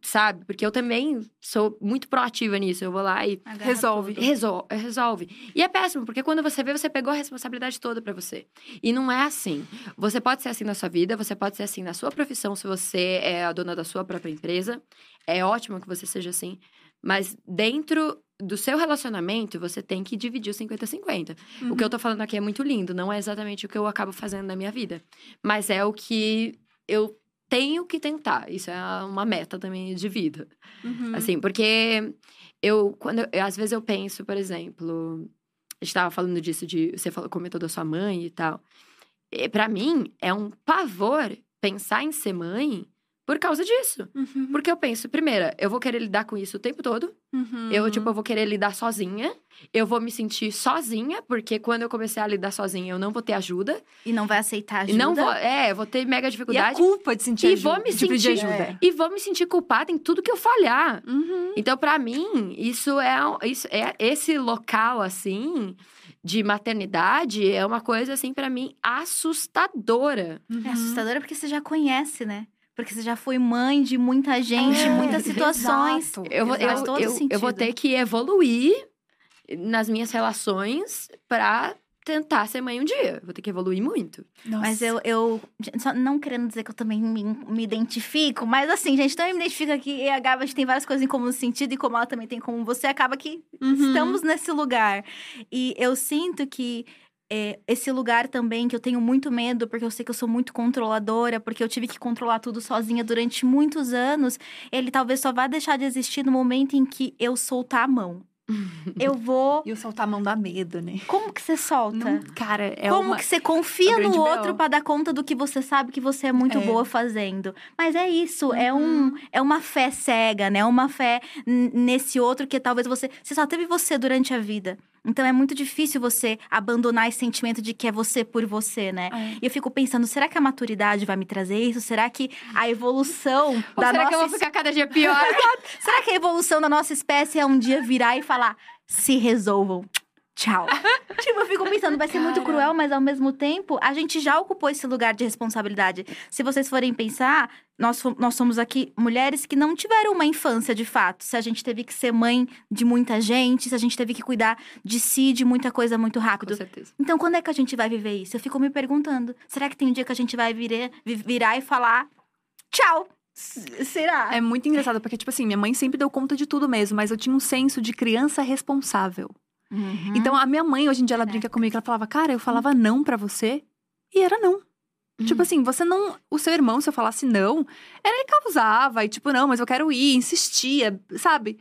sabe? Porque eu também sou muito proativa nisso. Eu vou lá e resolve, resolve, resolve. E é péssimo, porque quando você vê, você pegou a responsabilidade toda para você. E não é assim. Você pode ser assim na sua vida, você pode ser assim na sua profissão, se você é a dona da sua própria empresa. É ótimo que você seja assim. Mas dentro do seu relacionamento, você tem que dividir o 50-50. Uhum. O que eu tô falando aqui é muito lindo, não é exatamente o que eu acabo fazendo na minha vida. Mas é o que eu tenho que tentar. Isso é uma meta também de vida. Uhum. Assim, porque eu, quando eu, às vezes eu penso, por exemplo, a gente tava falando disso, de você falou, comentou da sua mãe e tal. para mim, é um pavor pensar em ser mãe por causa disso. Uhum. Porque eu penso, primeira, eu vou querer lidar com isso o tempo todo. Uhum. Eu, tipo, eu vou querer lidar sozinha. Eu vou me sentir sozinha, porque quando eu comecei a lidar sozinha, eu não vou ter ajuda. E não vai aceitar ajuda. Não vou, é, eu vou ter mega dificuldade. E a culpa de sentir e ajuda. Vou me sentir, ajuda. É. E vou me sentir culpada em tudo que eu falhar. Uhum. Então, para mim, isso é, isso é esse local, assim de maternidade é uma coisa assim para mim assustadora. É assustadora porque você já conhece, né? Porque você já foi mãe de muita gente, é, muitas situações. Exato. Eu, vou, eu, eu, eu vou ter que evoluir nas minhas relações para tentar ser mãe um dia. Vou ter que evoluir muito. Nossa. Mas eu, eu só não querendo dizer que eu também me, me identifico, mas assim, gente, também me identifica que a Gabi a gente tem várias coisas em comum no sentido, e como ela também tem como você, acaba que uhum. estamos nesse lugar. E eu sinto que é, esse lugar também que eu tenho muito medo, porque eu sei que eu sou muito controladora, porque eu tive que controlar tudo sozinha durante muitos anos, ele talvez só vá deixar de existir no momento em que eu soltar a mão. eu vou. E o soltar a mão dá medo, né? Como que você solta? Não, cara, é Como uma... que você confia no outro para dar conta do que você sabe que você é muito é. boa fazendo? Mas é isso, uhum. é um uhum. é uma fé cega, né? Uma fé nesse outro que talvez você. Você só teve você durante a vida. Então é muito difícil você abandonar esse sentimento de que é você por você, né? É. E eu fico pensando, será que a maturidade vai me trazer isso? Será que a evolução Ou da será nossa que eu vou ficar cada dia pior? será que a evolução da nossa espécie é um dia virar e falar: "Se resolvam"? Tchau. tipo, eu fico pensando, vai ser Cara. muito cruel, mas ao mesmo tempo, a gente já ocupou esse lugar de responsabilidade. Se vocês forem pensar, nós, nós somos aqui mulheres que não tiveram uma infância de fato. Se a gente teve que ser mãe de muita gente, se a gente teve que cuidar de si, de muita coisa muito rápido. Com certeza. Então, quando é que a gente vai viver isso? Eu fico me perguntando: será que tem um dia que a gente vai virar, virar e falar tchau? Será? É muito engraçado, porque, tipo assim, minha mãe sempre deu conta de tudo mesmo, mas eu tinha um senso de criança responsável. Uhum. Então, a minha mãe, hoje em dia, ela brinca comigo, ela falava, cara, eu falava não para você, e era não. Tipo uhum. Tipo assim, você não. O seu irmão, se eu falasse não, ele causava, e tipo, não, mas eu quero ir, insistia, sabe?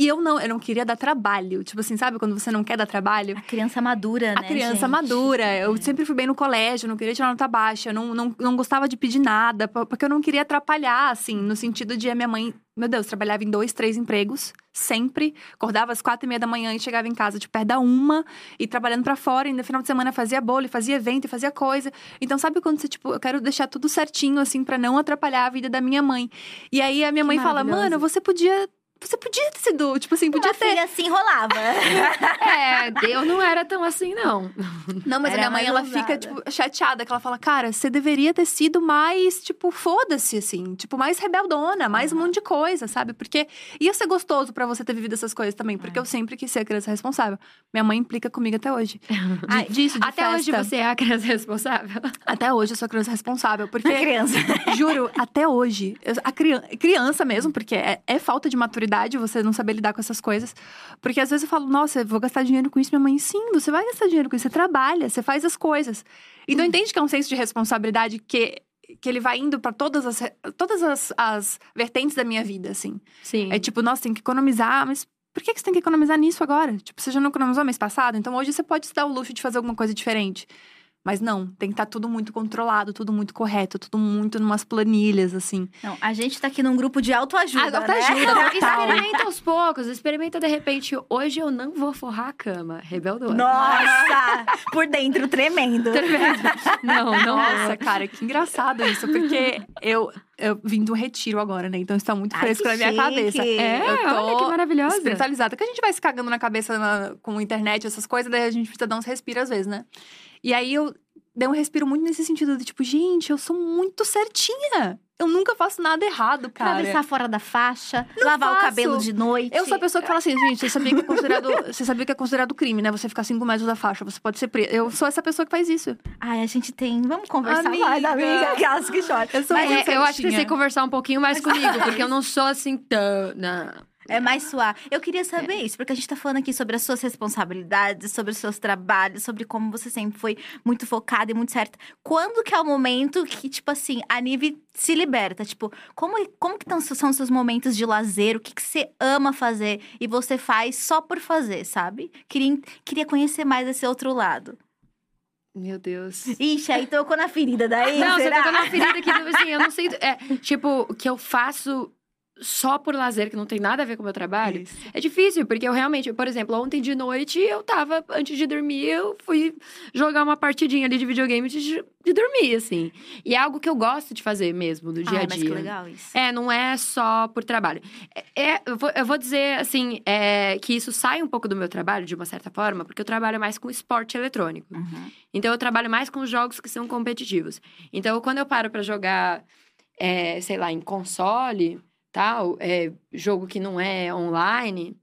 E eu não, eu não queria dar trabalho. Tipo assim, sabe quando você não quer dar trabalho? A criança madura, né? A criança gente? madura. Eu é. sempre fui bem no colégio, não queria tirar nota baixa, eu não, não, não gostava de pedir nada, porque eu não queria atrapalhar, assim, no sentido de a minha mãe, meu Deus, trabalhava em dois, três empregos, sempre. Acordava às quatro e meia da manhã e chegava em casa, tipo, perto da uma, e trabalhando para fora, e no final de semana fazia bolo, fazia evento, fazia coisa. Então, sabe quando você, tipo, eu quero deixar tudo certinho, assim, para não atrapalhar a vida da minha mãe. E aí a minha mãe fala, mano, você podia você podia ter sido, tipo assim, podia Uma ter. filha assim rolava. é, eu não era tão assim, não. Não, mas era a minha mãe, ela fica, tipo, chateada, que ela fala, cara, você deveria ter sido mais, tipo, foda-se, assim. Tipo, mais rebeldona, mais uhum. um monte de coisa, sabe? Porque ia ser gostoso para você ter vivido essas coisas também, porque é. eu sempre quis ser a criança responsável. Minha mãe implica comigo até hoje. De, disso, de Até festa. hoje você é a criança responsável? Até hoje eu sou a criança responsável, porque… A criança. Juro, até hoje. A criança, criança mesmo, porque é, é falta de maturidade você não saber lidar com essas coisas. Porque às vezes eu falo, nossa, eu vou gastar dinheiro com isso. Minha mãe, sim, você vai gastar dinheiro com isso. Você trabalha, você faz as coisas. Então, hum. entende que é um senso de responsabilidade que que ele vai indo para todas as todas as, as vertentes da minha vida, assim. Sim. É tipo, nossa, tem que economizar, mas por que, que você tem que economizar nisso agora? Tipo, você já não economizou mês passado? Então hoje você pode se dar o luxo de fazer alguma coisa diferente. Mas não, tem que estar tá tudo muito controlado, tudo muito correto, tudo muito numas planilhas, assim. Não, a gente tá aqui num grupo de autoajuda. Autoajuda, né? experimenta aos poucos, experimenta de repente. Hoje eu não vou forrar a cama. Rebelde. Nossa! por dentro, tremendo. Tremendo. Não, não. Nossa, cara, que engraçado isso, porque eu, eu vim do retiro agora, né? Então está muito fresco Ai, na minha cabeça. É, eu tô olha que maravilhosa. Espiritualizada. Que a gente vai se cagando na cabeça na, com internet, essas coisas, daí a gente precisa dar uns respiros às vezes, né? E aí eu dei um respiro muito nesse sentido de tipo, gente, eu sou muito certinha. Eu nunca faço nada errado, cara. Atravessar fora da faixa, Não lavar faço. o cabelo de noite. Eu sou a pessoa que fala assim, gente, você sabia que é considerado, você sabia que é considerado crime, né? Você ficar cinco metros da faixa, você pode ser preso. Eu sou essa pessoa que faz isso. Ai, a gente tem. Vamos conversar amiga. mais, amiga. Aquelas que choram. Eu, sou Mas, é, eu acho que você tem que conversar um pouquinho mais comigo, porque eu não sou assim tão. Não. É mais suave. Eu queria saber é. isso, porque a gente tá falando aqui sobre as suas responsabilidades, sobre os seus trabalhos, sobre como você sempre foi muito focada e muito certa. Quando que é o momento que, tipo assim, a Nive se liberta? Tipo, como, como que tão, são os seus momentos de lazer? O que, que você ama fazer e você faz só por fazer, sabe? Queria, queria conhecer mais esse outro lado. Meu Deus. Ixi, aí tocou na ferida daí. Não, será? você tocou na ferida que, tipo assim, eu não sei. É, tipo, o que eu faço só por lazer, que não tem nada a ver com o meu trabalho, Isso. é difícil, porque eu realmente, por exemplo, ontem de noite eu tava, antes de dormir, eu fui jogar uma partidinha ali de videogame de, de dormir, assim. E é algo que eu gosto de fazer mesmo, do dia a dia. Mas que legal isso. É, não é só por trabalho. É, é eu, vou, eu, vou, dizer, assim, é, que isso sai um pouco do meu trabalho, de uma certa forma, porque eu trabalho mais com esporte eletrônico. Uhum. Então, eu trabalho mais com jogos que são competitivos. Então, quando eu paro para jogar, é, sei lá, em console tal, é, jogo que não é online,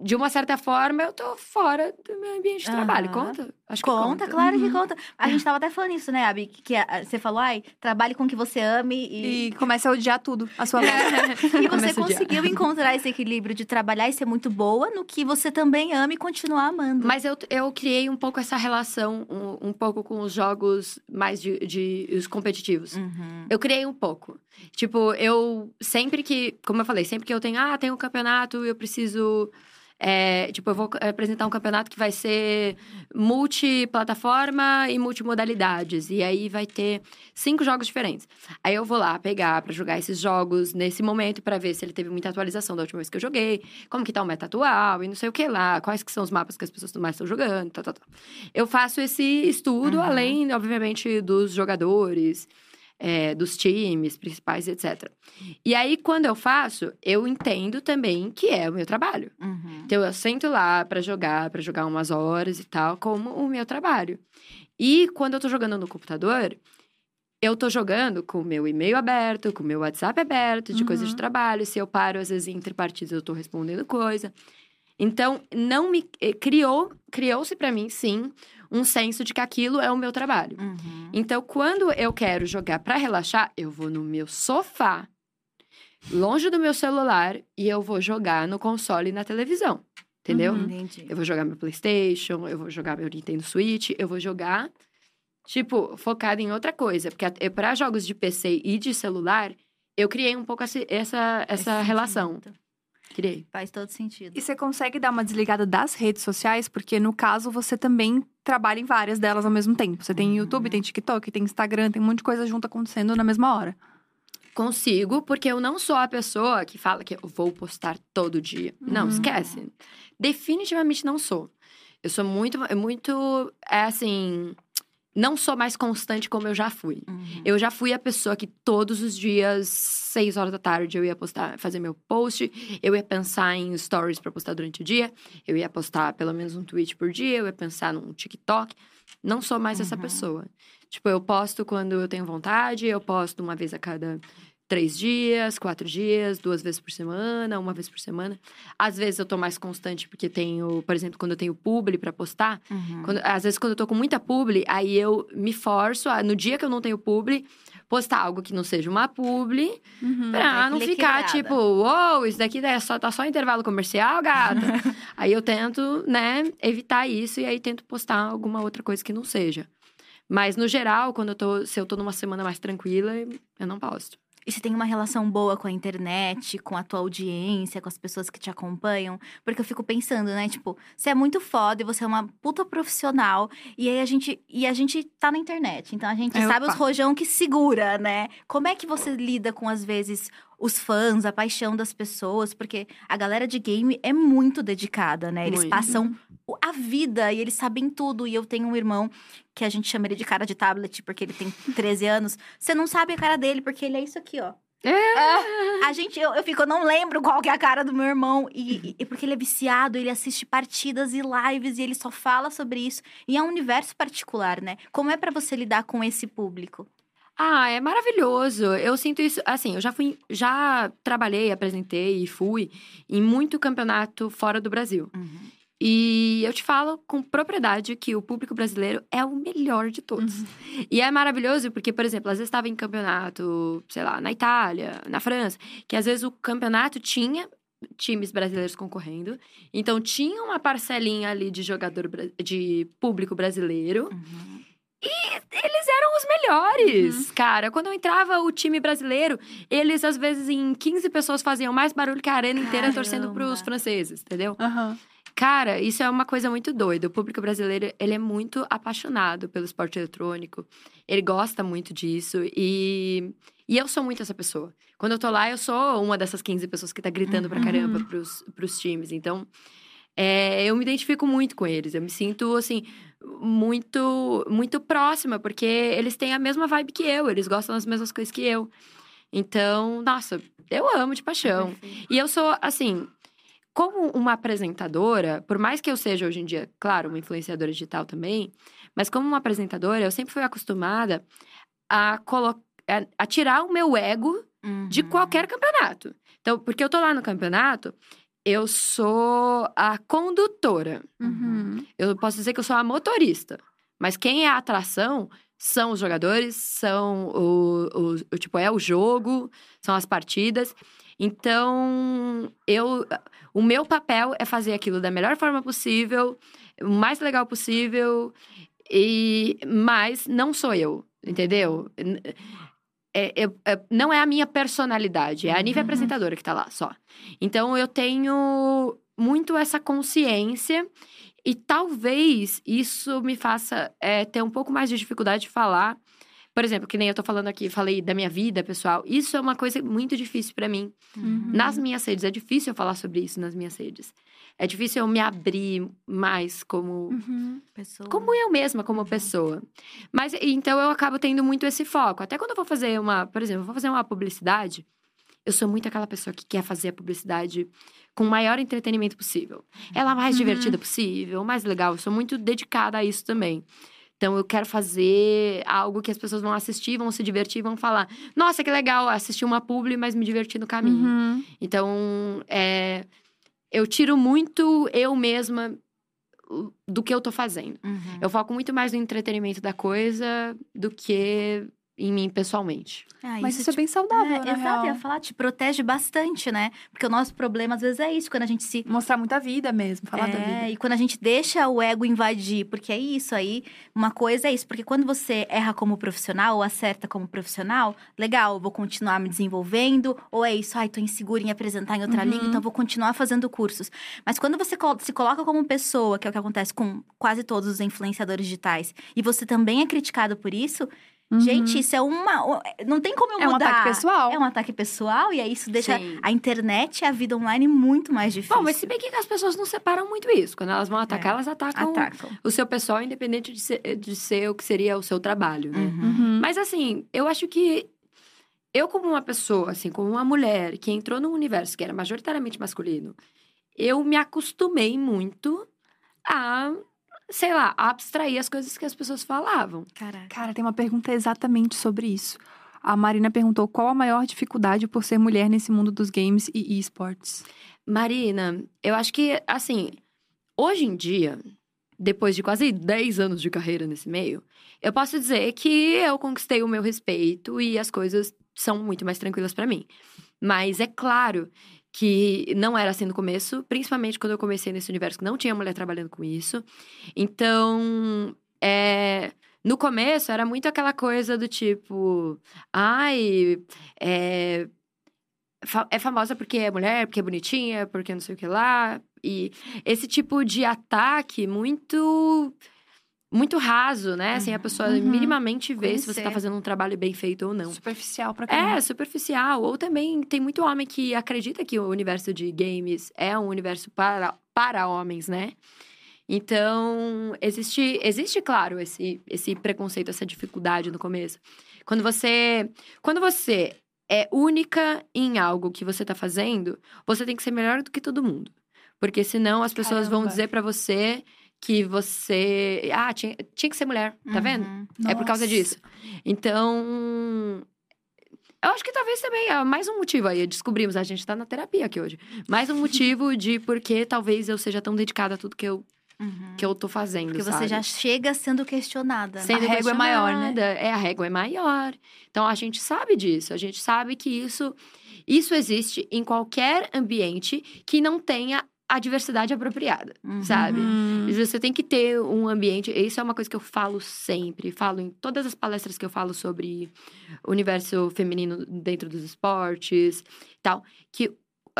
de uma certa forma, eu tô fora do meu ambiente de trabalho. Conta? Acho conta, conta, claro uhum. que conta. A gente tava até falando isso, né, Abi? Que, que a, você falou, ai, trabalhe com o que você ame e... E comece a odiar tudo, a sua vida. e você conseguiu encontrar esse equilíbrio de trabalhar e ser muito boa no que você também ama e continuar amando. Mas eu, eu criei um pouco essa relação, um, um pouco com os jogos mais de, de os competitivos. Uhum. Eu criei um pouco. Tipo, eu sempre que, como eu falei, sempre que eu tenho, ah, tem um campeonato, eu preciso é, tipo, eu vou apresentar um campeonato que vai ser multiplataforma e multimodalidades. E aí vai ter cinco jogos diferentes. Aí eu vou lá pegar para jogar esses jogos nesse momento para ver se ele teve muita atualização da última vez que eu joguei, como que tá o meta atual e não sei o que lá, quais que são os mapas que as pessoas mais estão jogando, tá, tá, tá. Eu faço esse estudo, uhum. além, obviamente, dos jogadores é, dos times principais, etc. E aí, quando eu faço, eu entendo também que é o meu trabalho. Uhum. Então, eu sento lá para jogar, para jogar umas horas e tal, como o meu trabalho. E quando eu tô jogando no computador, eu tô jogando com o meu e-mail aberto, com o meu WhatsApp aberto, de uhum. coisas de trabalho. Se eu paro, às vezes, entre partidas, eu tô respondendo coisa. Então, não me eh, criou, criou-se para mim, sim, um senso de que aquilo é o meu trabalho. Uhum. Então, quando eu quero jogar para relaxar, eu vou no meu sofá, longe do meu celular, e eu vou jogar no console e na televisão. Entendeu? Uhum, eu vou jogar meu PlayStation, eu vou jogar meu Nintendo Switch, eu vou jogar, tipo, focado em outra coisa. Porque para jogos de PC e de celular, eu criei um pouco essa, essa, essa relação. Sentido. Criei. Faz todo sentido. E você consegue dar uma desligada das redes sociais? Porque, no caso, você também trabalha em várias delas ao mesmo tempo. Você tem uhum. YouTube, tem TikTok, tem Instagram, tem um monte de coisa junto acontecendo na mesma hora. Consigo, porque eu não sou a pessoa que fala que eu vou postar todo dia. Uhum. Não, esquece. Definitivamente não sou. Eu sou muito, muito, é assim, não sou mais constante como eu já fui. Uhum. Eu já fui a pessoa que todos os dias, seis horas da tarde, eu ia postar, fazer meu post, eu ia pensar em stories para postar durante o dia, eu ia postar pelo menos um tweet por dia, eu ia pensar num TikTok. Não sou mais uhum. essa pessoa. Tipo, eu posto quando eu tenho vontade, eu posto uma vez a cada três dias, quatro dias, duas vezes por semana, uma vez por semana. Às vezes eu tô mais constante porque tenho, por exemplo, quando eu tenho publi para postar, uhum. quando, às vezes quando eu tô com muita publi, aí eu me forço a, no dia que eu não tenho publi, postar algo que não seja uma publi, uhum, pra não ficar tipo, uou, wow, isso daqui é só, tá só intervalo comercial, gata. aí eu tento, né, evitar isso e aí tento postar alguma outra coisa que não seja. Mas no geral, quando eu tô, se eu tô numa semana mais tranquila, eu não posto. E se tem uma relação boa com a internet, com a tua audiência, com as pessoas que te acompanham. Porque eu fico pensando, né? Tipo, você é muito foda e você é uma puta profissional. E aí a gente, e a gente tá na internet. Então a gente é, sabe opa. os rojão que segura, né? Como é que você lida com, às vezes, os fãs, a paixão das pessoas, porque a galera de game é muito dedicada, né? Eles muito. passam a vida e eles sabem tudo. E eu tenho um irmão que a gente chama ele de cara de tablet, porque ele tem 13 anos. Você não sabe a cara dele, porque ele é isso aqui, ó. É. é. A gente, eu, eu fico, eu não lembro qual que é a cara do meu irmão. E, e, porque ele é viciado, ele assiste partidas e lives e ele só fala sobre isso. E é um universo particular, né? Como é para você lidar com esse público? Ah, é maravilhoso. Eu sinto isso, assim, eu já fui, já trabalhei, apresentei e fui em muito campeonato fora do Brasil. Uhum. E eu te falo com propriedade que o público brasileiro é o melhor de todos. Uhum. E é maravilhoso porque, por exemplo, às vezes estava em campeonato, sei lá, na Itália, na França, que às vezes o campeonato tinha times brasileiros concorrendo. Então tinha uma parcelinha ali de jogador de público brasileiro. Uhum. E eles eram os melhores, uhum. cara. Quando eu entrava o time brasileiro, eles às vezes em 15 pessoas faziam mais barulho que a arena inteira Caramba. torcendo pros franceses, entendeu? Uhum. Cara, isso é uma coisa muito doida. O público brasileiro, ele é muito apaixonado pelo esporte eletrônico. Ele gosta muito disso e e eu sou muito essa pessoa. Quando eu tô lá, eu sou uma dessas 15 pessoas que tá gritando uhum. pra caramba pros, pros times. Então, é, eu me identifico muito com eles. Eu me sinto, assim, muito, muito próxima, porque eles têm a mesma vibe que eu, eles gostam das mesmas coisas que eu. Então, nossa, eu amo de paixão. É e eu sou, assim, como uma apresentadora, por mais que eu seja hoje em dia, claro, uma influenciadora digital também, mas como uma apresentadora, eu sempre fui acostumada a a tirar o meu ego uhum. de qualquer campeonato. Então, porque eu tô lá no campeonato, eu sou a condutora. Uhum. Eu posso dizer que eu sou a motorista. Mas quem é a atração são os jogadores, são o, o, o, tipo é o jogo, são as partidas. Então, eu o meu papel é fazer aquilo da melhor forma possível, o mais legal possível. E mas não sou eu, entendeu? é, é, é, não é a minha personalidade, é a nível uhum. apresentadora que tá lá só. Então eu tenho muito essa consciência e talvez isso me faça é, ter um pouco mais de dificuldade de falar. Por exemplo, que nem eu tô falando aqui, falei da minha vida pessoal. Isso é uma coisa muito difícil para mim. Uhum. Nas minhas redes, é difícil eu falar sobre isso nas minhas redes. É difícil eu me abrir mais como uhum. como eu mesma como uhum. pessoa. Mas então eu acabo tendo muito esse foco. Até quando eu vou fazer uma, por exemplo, eu vou fazer uma publicidade, eu sou muito aquela pessoa que quer fazer a publicidade com o maior entretenimento possível. Ela mais uhum. divertida possível, mais legal. Eu sou muito dedicada a isso também. Então eu quero fazer algo que as pessoas vão assistir, vão se divertir, vão falar: "Nossa, que legal, assisti uma publi, mas me diverti no caminho". Uhum. Então, é, eu tiro muito eu mesma do que eu tô fazendo. Uhum. Eu foco muito mais no entretenimento da coisa do que em mim pessoalmente. Ah, Mas isso, isso é bem saudável, é, Exato, real. ia falar, te protege bastante, né? Porque o nosso problema, às vezes, é isso, quando a gente se... Mostrar muita vida mesmo, falar é, da vida. e quando a gente deixa o ego invadir, porque é isso aí, uma coisa é isso, porque quando você erra como profissional ou acerta como profissional, legal, vou continuar me desenvolvendo, ou é isso, ai, tô insegura em apresentar em outra uhum. língua, então vou continuar fazendo cursos. Mas quando você se coloca como pessoa, que é o que acontece com quase todos os influenciadores digitais, e você também é criticado por isso, Uhum. Gente, isso é uma. Não tem como eu mudar. É um ataque pessoal. É um ataque pessoal, e aí isso deixa Sim. a internet e a vida online muito mais difícil. Bom, mas se bem que as pessoas não separam muito isso. Quando elas vão atacar, é. elas atacam, atacam, o seu pessoal, independente de ser, de ser o que seria o seu trabalho, né? Uhum. uhum. Mas assim, eu acho que eu, como uma pessoa, assim, como uma mulher que entrou num universo que era majoritariamente masculino, eu me acostumei muito a sei lá, abstrair as coisas que as pessoas falavam. Caraca. Cara, tem uma pergunta exatamente sobre isso. A Marina perguntou qual a maior dificuldade por ser mulher nesse mundo dos games e esportes. Marina, eu acho que, assim, hoje em dia, depois de quase 10 anos de carreira nesse meio, eu posso dizer que eu conquistei o meu respeito e as coisas são muito mais tranquilas para mim. Mas é claro que não era assim no começo, principalmente quando eu comecei nesse universo que não tinha mulher trabalhando com isso. Então, é, no começo era muito aquela coisa do tipo, ai, é, é famosa porque é mulher, porque é bonitinha, porque não sei o que lá. E esse tipo de ataque muito muito raso, né? Assim, a uhum. pessoa uhum. minimamente vê Conhecer. se você tá fazendo um trabalho bem feito ou não. Superficial pra caramba. É, superficial. Ou também tem muito homem que acredita que o universo de games é um universo para, para homens, né? Então, existe, existe, claro, esse, esse preconceito, essa dificuldade no começo. Quando você. Quando você é única em algo que você tá fazendo, você tem que ser melhor do que todo mundo. Porque senão as pessoas Caramba. vão dizer para você que você. Ah, tinha, tinha que ser mulher, tá uhum. vendo? Nossa. É por causa disso. Então. Eu acho que talvez também é mais um motivo aí. Descobrimos, a gente tá na terapia aqui hoje. Mais um motivo de por que talvez eu seja tão dedicada a tudo que eu Uhum. que eu tô fazendo. Porque sabe? você já chega sendo questionada. Né? Sendo a régua é maior, né? É, a régua é maior. Então a gente sabe disso. A gente sabe que isso, isso existe em qualquer ambiente que não tenha a diversidade apropriada, uhum. sabe? Você tem que ter um ambiente. Isso é uma coisa que eu falo sempre, falo em todas as palestras que eu falo sobre o universo feminino dentro dos esportes, tal, que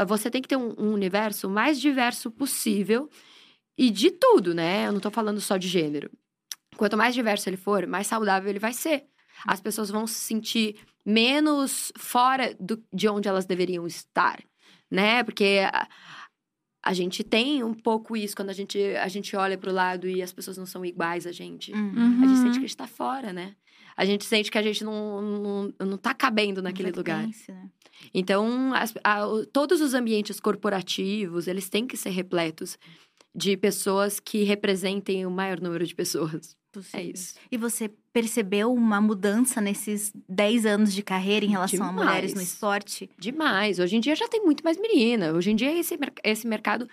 você tem que ter um, um universo mais diverso possível e de tudo, né? Eu não tô falando só de gênero. Quanto mais diverso ele for, mais saudável ele vai ser. As pessoas vão se sentir menos fora do, de onde elas deveriam estar, né? Porque a gente tem um pouco isso quando a gente, a gente olha para o lado e as pessoas não são iguais a gente. Uhum. A gente sente que a gente tá fora, né? A gente sente que a gente não, não, não tá cabendo naquele lugar. Né? Então, as, a, todos os ambientes corporativos, eles têm que ser repletos de pessoas que representem o maior número de pessoas. Possível. É isso. E você percebeu uma mudança nesses 10 anos de carreira em relação Demais. a mulheres no esporte? Demais. Hoje em dia já tem muito mais menina. Hoje em dia esse, esse mercado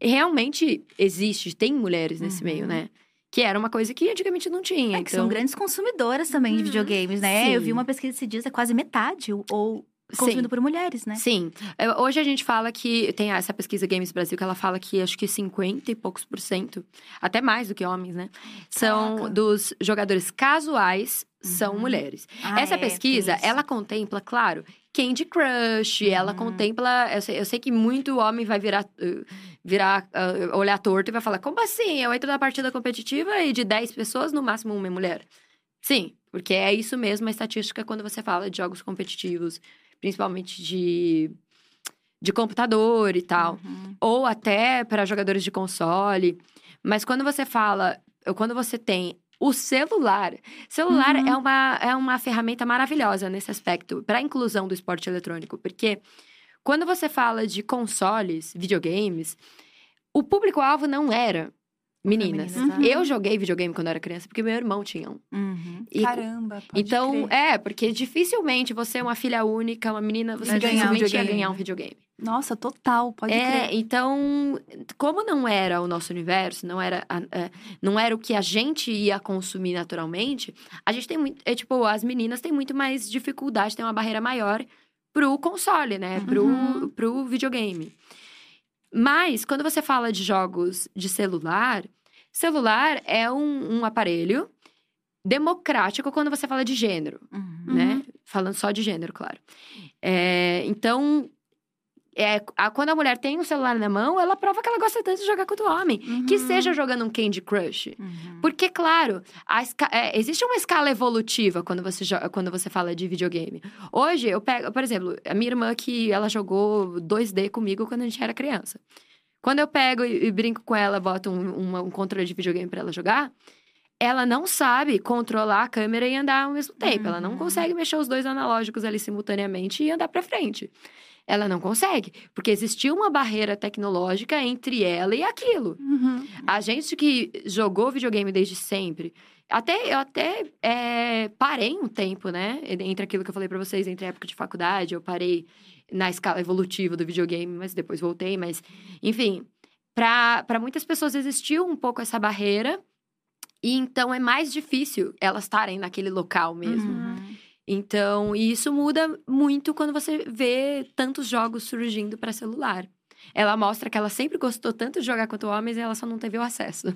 realmente existe, tem mulheres nesse uhum. meio, né? Que era uma coisa que antigamente não tinha. É, então... que são então grandes consumidoras também de uhum. videogames, né? Sim. Eu vi uma pesquisa esses dias, é quase metade, ou consumido Sim. por mulheres, né? Sim. É, hoje a gente fala que tem essa pesquisa Games Brasil que ela fala que acho que 50 e poucos por cento, até mais do que homens, né? São Caraca. dos jogadores casuais são uhum. mulheres. Ah, essa é, pesquisa, ela contempla, claro, Candy Crush, uhum. ela contempla. Eu sei, eu sei, que muito homem vai virar, uh, virar uh, olhar torto e vai falar: como assim? Eu entro na partida competitiva e de 10 pessoas, no máximo uma é mulher. Sim, porque é isso mesmo a estatística quando você fala de jogos competitivos principalmente de, de computador e tal. Uhum. Ou até para jogadores de console. Mas quando você fala, quando você tem o celular. Celular uhum. é, uma, é uma ferramenta maravilhosa nesse aspecto, para a inclusão do esporte eletrônico. Porque quando você fala de consoles, videogames, o público-alvo não era Meninas. Uhum. Eu joguei videogame quando era criança porque meu irmão tinha um. Uhum. E, Caramba, pode Então, crer. é, porque dificilmente você é uma filha única, uma menina, você Vai dificilmente um ia ganhar um videogame. Nossa, total, pode é, crer. então, como não era o nosso universo, não era, é, não era o que a gente ia consumir naturalmente, a gente tem muito. É tipo, as meninas têm muito mais dificuldade, tem uma barreira maior pro console, né? Pro, uhum. pro videogame. Mas, quando você fala de jogos de celular, celular é um, um aparelho democrático quando você fala de gênero, uhum. né? Falando só de gênero, claro. É, então, é, a, quando a mulher tem um celular na mão, ela prova que ela gosta tanto de jogar quanto o homem. Uhum. Que seja jogando um Candy Crush. Uhum. Porque, claro, é, existe uma escala evolutiva quando você, quando você fala de videogame. Hoje, eu pego, por exemplo, a minha irmã que ela jogou 2D comigo quando a gente era criança. Quando eu pego e, e brinco com ela, boto um, um, um controle de videogame para ela jogar, ela não sabe controlar a câmera e andar ao mesmo tempo. Uhum. Ela não uhum. consegue mexer os dois analógicos ali simultaneamente e andar para frente. Ela não consegue, porque existia uma barreira tecnológica entre ela e aquilo. Uhum. A gente que jogou videogame desde sempre, até eu até é, parei um tempo, né? Entre aquilo que eu falei para vocês, entre a época de faculdade, eu parei na escala evolutiva do videogame, mas depois voltei. Mas, enfim, para muitas pessoas existiu um pouco essa barreira. E então é mais difícil elas estarem naquele local mesmo. Uhum. Então, e isso muda muito quando você vê tantos jogos surgindo para celular. Ela mostra que ela sempre gostou tanto de jogar quanto homens e ela só não teve o acesso.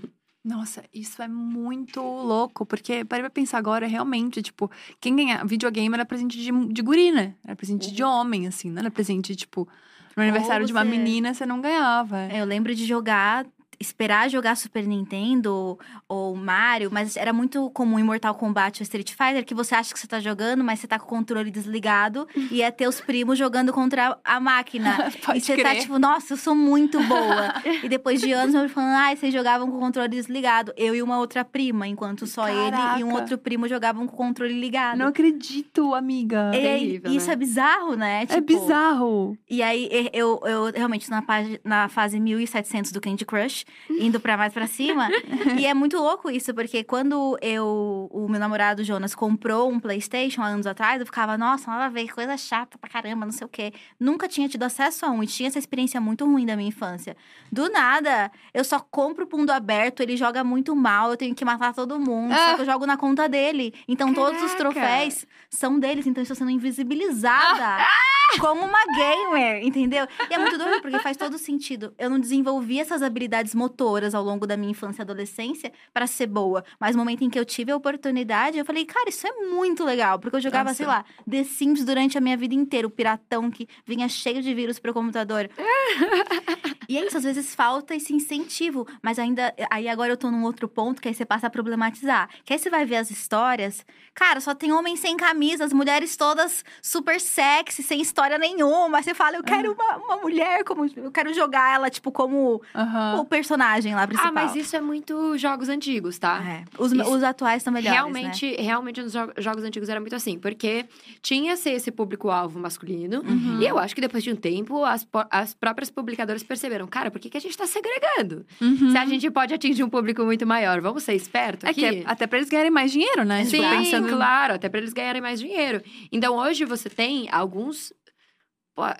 Nossa, isso é muito louco, porque para pra pensar agora, realmente, tipo, quem ganha videogame era presente de, de guri, né? Era presente uhum. de homem, assim, não era presente, tipo, no aniversário você... de uma menina você não ganhava. Eu lembro de jogar esperar jogar Super Nintendo ou Mario, mas era muito comum em Mortal Kombat ou Street Fighter que você acha que você tá jogando, mas você tá com o controle desligado e é teus primos jogando contra a máquina. Pode e você crer. tá tipo, nossa, eu sou muito boa. e depois de anos, eu falando, ai, ah, vocês jogavam com o controle desligado. Eu e uma outra prima, enquanto só Caraca. ele e um outro primo jogavam com o controle ligado. Não acredito, amiga. E, Terrível, isso né? é bizarro, né? É tipo, é bizarro. E aí, eu, eu realmente, na, na fase 1700 do Candy Crush, indo para mais para cima. e é muito louco isso, porque quando eu, o meu namorado Jonas comprou um PlayStation há anos atrás, eu ficava, nossa, nada a ver, coisa chata pra caramba, não sei o quê. Nunca tinha tido acesso a um e tinha essa experiência muito ruim da minha infância. Do nada, eu só compro o mundo aberto, ele joga muito mal, eu tenho que matar todo mundo, ah. só que eu jogo na conta dele. Então Caraca. todos os troféus são deles, então eu estou sendo invisibilizada. Ah como uma gamer, entendeu? E é muito doido, porque faz todo sentido. Eu não desenvolvi essas habilidades motoras ao longo da minha infância e adolescência para ser boa. Mas no momento em que eu tive a oportunidade, eu falei, cara, isso é muito legal. Porque eu jogava, Nossa. sei lá, The Sims durante a minha vida inteira. O piratão que vinha cheio de vírus pro computador. e é isso, às vezes falta esse incentivo. Mas ainda, aí agora eu tô num outro ponto, que aí você passa a problematizar. Que aí você vai ver as histórias. Cara, só tem homens sem camisa, as mulheres todas super sexy, sem história nenhuma. Você fala, eu quero uhum. uma, uma mulher, como eu quero jogar ela, tipo, como uhum. o personagem lá principal. Ah, mas isso é muito jogos antigos, tá? É. Os, os atuais são melhores. Realmente, né? realmente, nos jogos antigos era muito assim, porque tinha ser esse público-alvo masculino. Uhum. E eu acho que depois de um tempo, as, as próprias publicadoras perceberam, cara, por que, que a gente tá segregando? Uhum. Se a gente pode atingir um público muito maior, vamos ser espertos aqui. É que é, até pra eles ganharem mais dinheiro, né? Sim, tipo, pensando... claro, até pra eles ganharem mais dinheiro. Então, hoje você tem alguns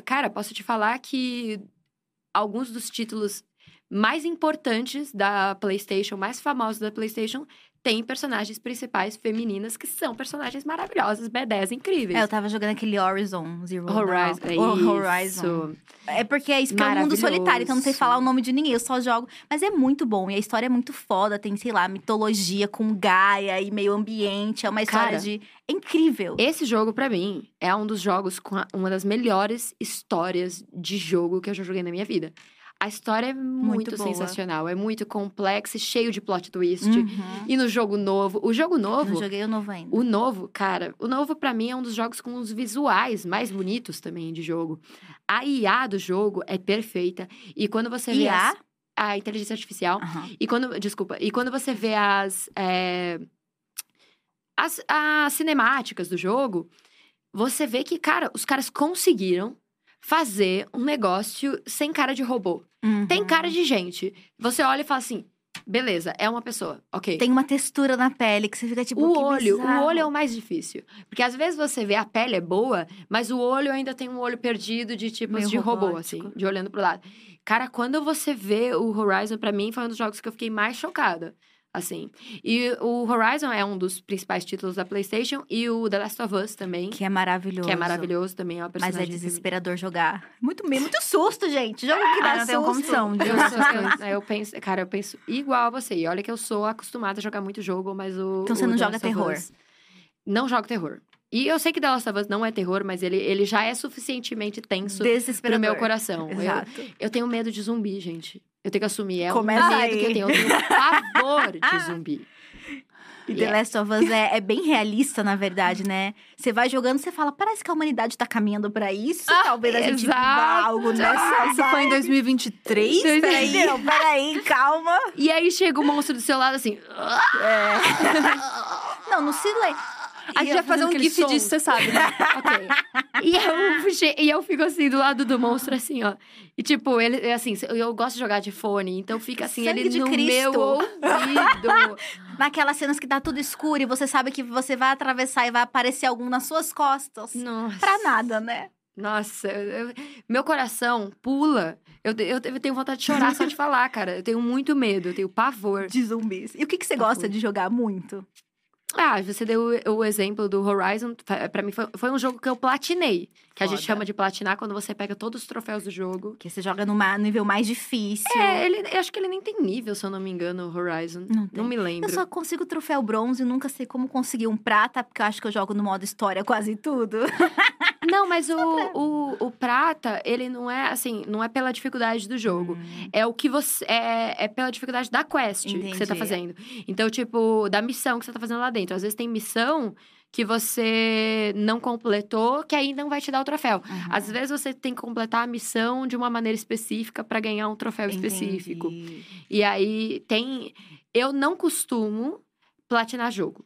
Cara, posso te falar que alguns dos títulos mais importantes da PlayStation, mais famosos da PlayStation, tem personagens principais femininas que são personagens maravilhosas, B10 incríveis. É, eu tava jogando aquele Horizon Zero Horizon. É isso. Horizon. É porque é isso que é um mundo solitário, então não sei falar o nome de ninguém, eu só jogo. Mas é muito bom, e a história é muito foda, tem, sei lá, mitologia com Gaia e meio ambiente, é uma história Cara, de... É incrível. Esse jogo, para mim, é um dos jogos com uma das melhores histórias de jogo que eu já joguei na minha vida. A história é muito, muito sensacional, é muito complexa e cheio de plot twist. Uhum. E no jogo novo, o jogo novo. Não joguei o novo ainda. O novo, cara, o novo para mim é um dos jogos com os visuais mais bonitos também de jogo. A IA do jogo é perfeita. E quando você vê. IA? As, a inteligência artificial. Uhum. E quando. Desculpa. E quando você vê as. É, as, as cinemáticas do jogo, você vê que, cara, os caras conseguiram fazer um negócio sem cara de robô. Uhum. Tem cara de gente. Você olha e fala assim: beleza, é uma pessoa, ok. Tem uma textura na pele que você fica tipo. O olho, bizarro. o olho é o mais difícil. Porque às vezes você vê a pele é boa, mas o olho ainda tem um olho perdido de tipos Meio de robô, robótico. assim, de olhando pro lado. Cara, quando você vê o Horizon, para mim, foi um dos jogos que eu fiquei mais chocada assim. E o Horizon é um dos principais títulos da PlayStation e o The Last of Us também. Que é maravilhoso. Que é maravilhoso também, é uma Mas é desesperador jogar. Muito muito susto, gente. Jogo que dá ah, não susto. condição. De eu, eu, penso, cara, eu penso igual a você. E olha que eu sou acostumada a jogar muito jogo, mas o Então você o não joga terror? não jogo terror. E eu sei que The Last of Us não é terror, mas ele, ele já é suficientemente tenso pro meu coração. Exato. Eu, eu tenho medo de zumbi, gente. Eu tenho que assumir. É Começa um medo aí. que eu tenho. Eu tenho pavor de zumbi. E The Last of Us é, é, bem realista, na verdade, né? Você vai jogando, você fala, parece que a humanidade tá caminhando pra isso. Ah, Talvez a gente viva algo nessa. Isso foi em 2023? Peraí, não, peraí, calma. E aí chega o monstro do seu lado assim. É. não, no silêncio. A gente vai fazer um gif som. disso, você sabe, né? ok. E eu, e eu fico assim, do lado do monstro, assim, ó. E tipo, ele, assim, eu gosto de jogar de fone, então fica assim, Sangue ele de no Cristo. meu ouvido. Naquelas cenas que tá tudo escuro e você sabe que você vai atravessar e vai aparecer algum nas suas costas. Nossa. Pra nada, né? Nossa, eu, meu coração pula. Eu, eu, eu, tenho vontade de chorar só de falar, cara. Eu tenho muito medo, eu tenho pavor. De zumbis. E o que, que você pavor. gosta de jogar muito? Ah, você deu o, exemplo do Horizon. Pra mim, foi, foi um jogo que eu platinei. Que Foda. a gente chama de platinar quando você pega todos os troféus do jogo. Que você joga no nível mais difícil. É, ele, eu acho que ele nem tem nível, se eu não me engano, o Horizon. Não, não me lembro. Eu só consigo troféu bronze e nunca sei como conseguir um prata, porque eu acho que eu jogo no modo história quase tudo. Não, mas o, o, o, prata, ele não é assim, não é pela dificuldade do jogo. Hum. É o que você. É, é pela dificuldade da quest Entendi. que você tá fazendo. Então, tipo, da missão que você tá fazendo lá dentro. Às vezes tem missão que você não completou, que aí não vai te dar o troféu. Uhum. Às vezes você tem que completar a missão de uma maneira específica para ganhar um troféu Entendi. específico. E aí tem. Eu não costumo platinar jogo.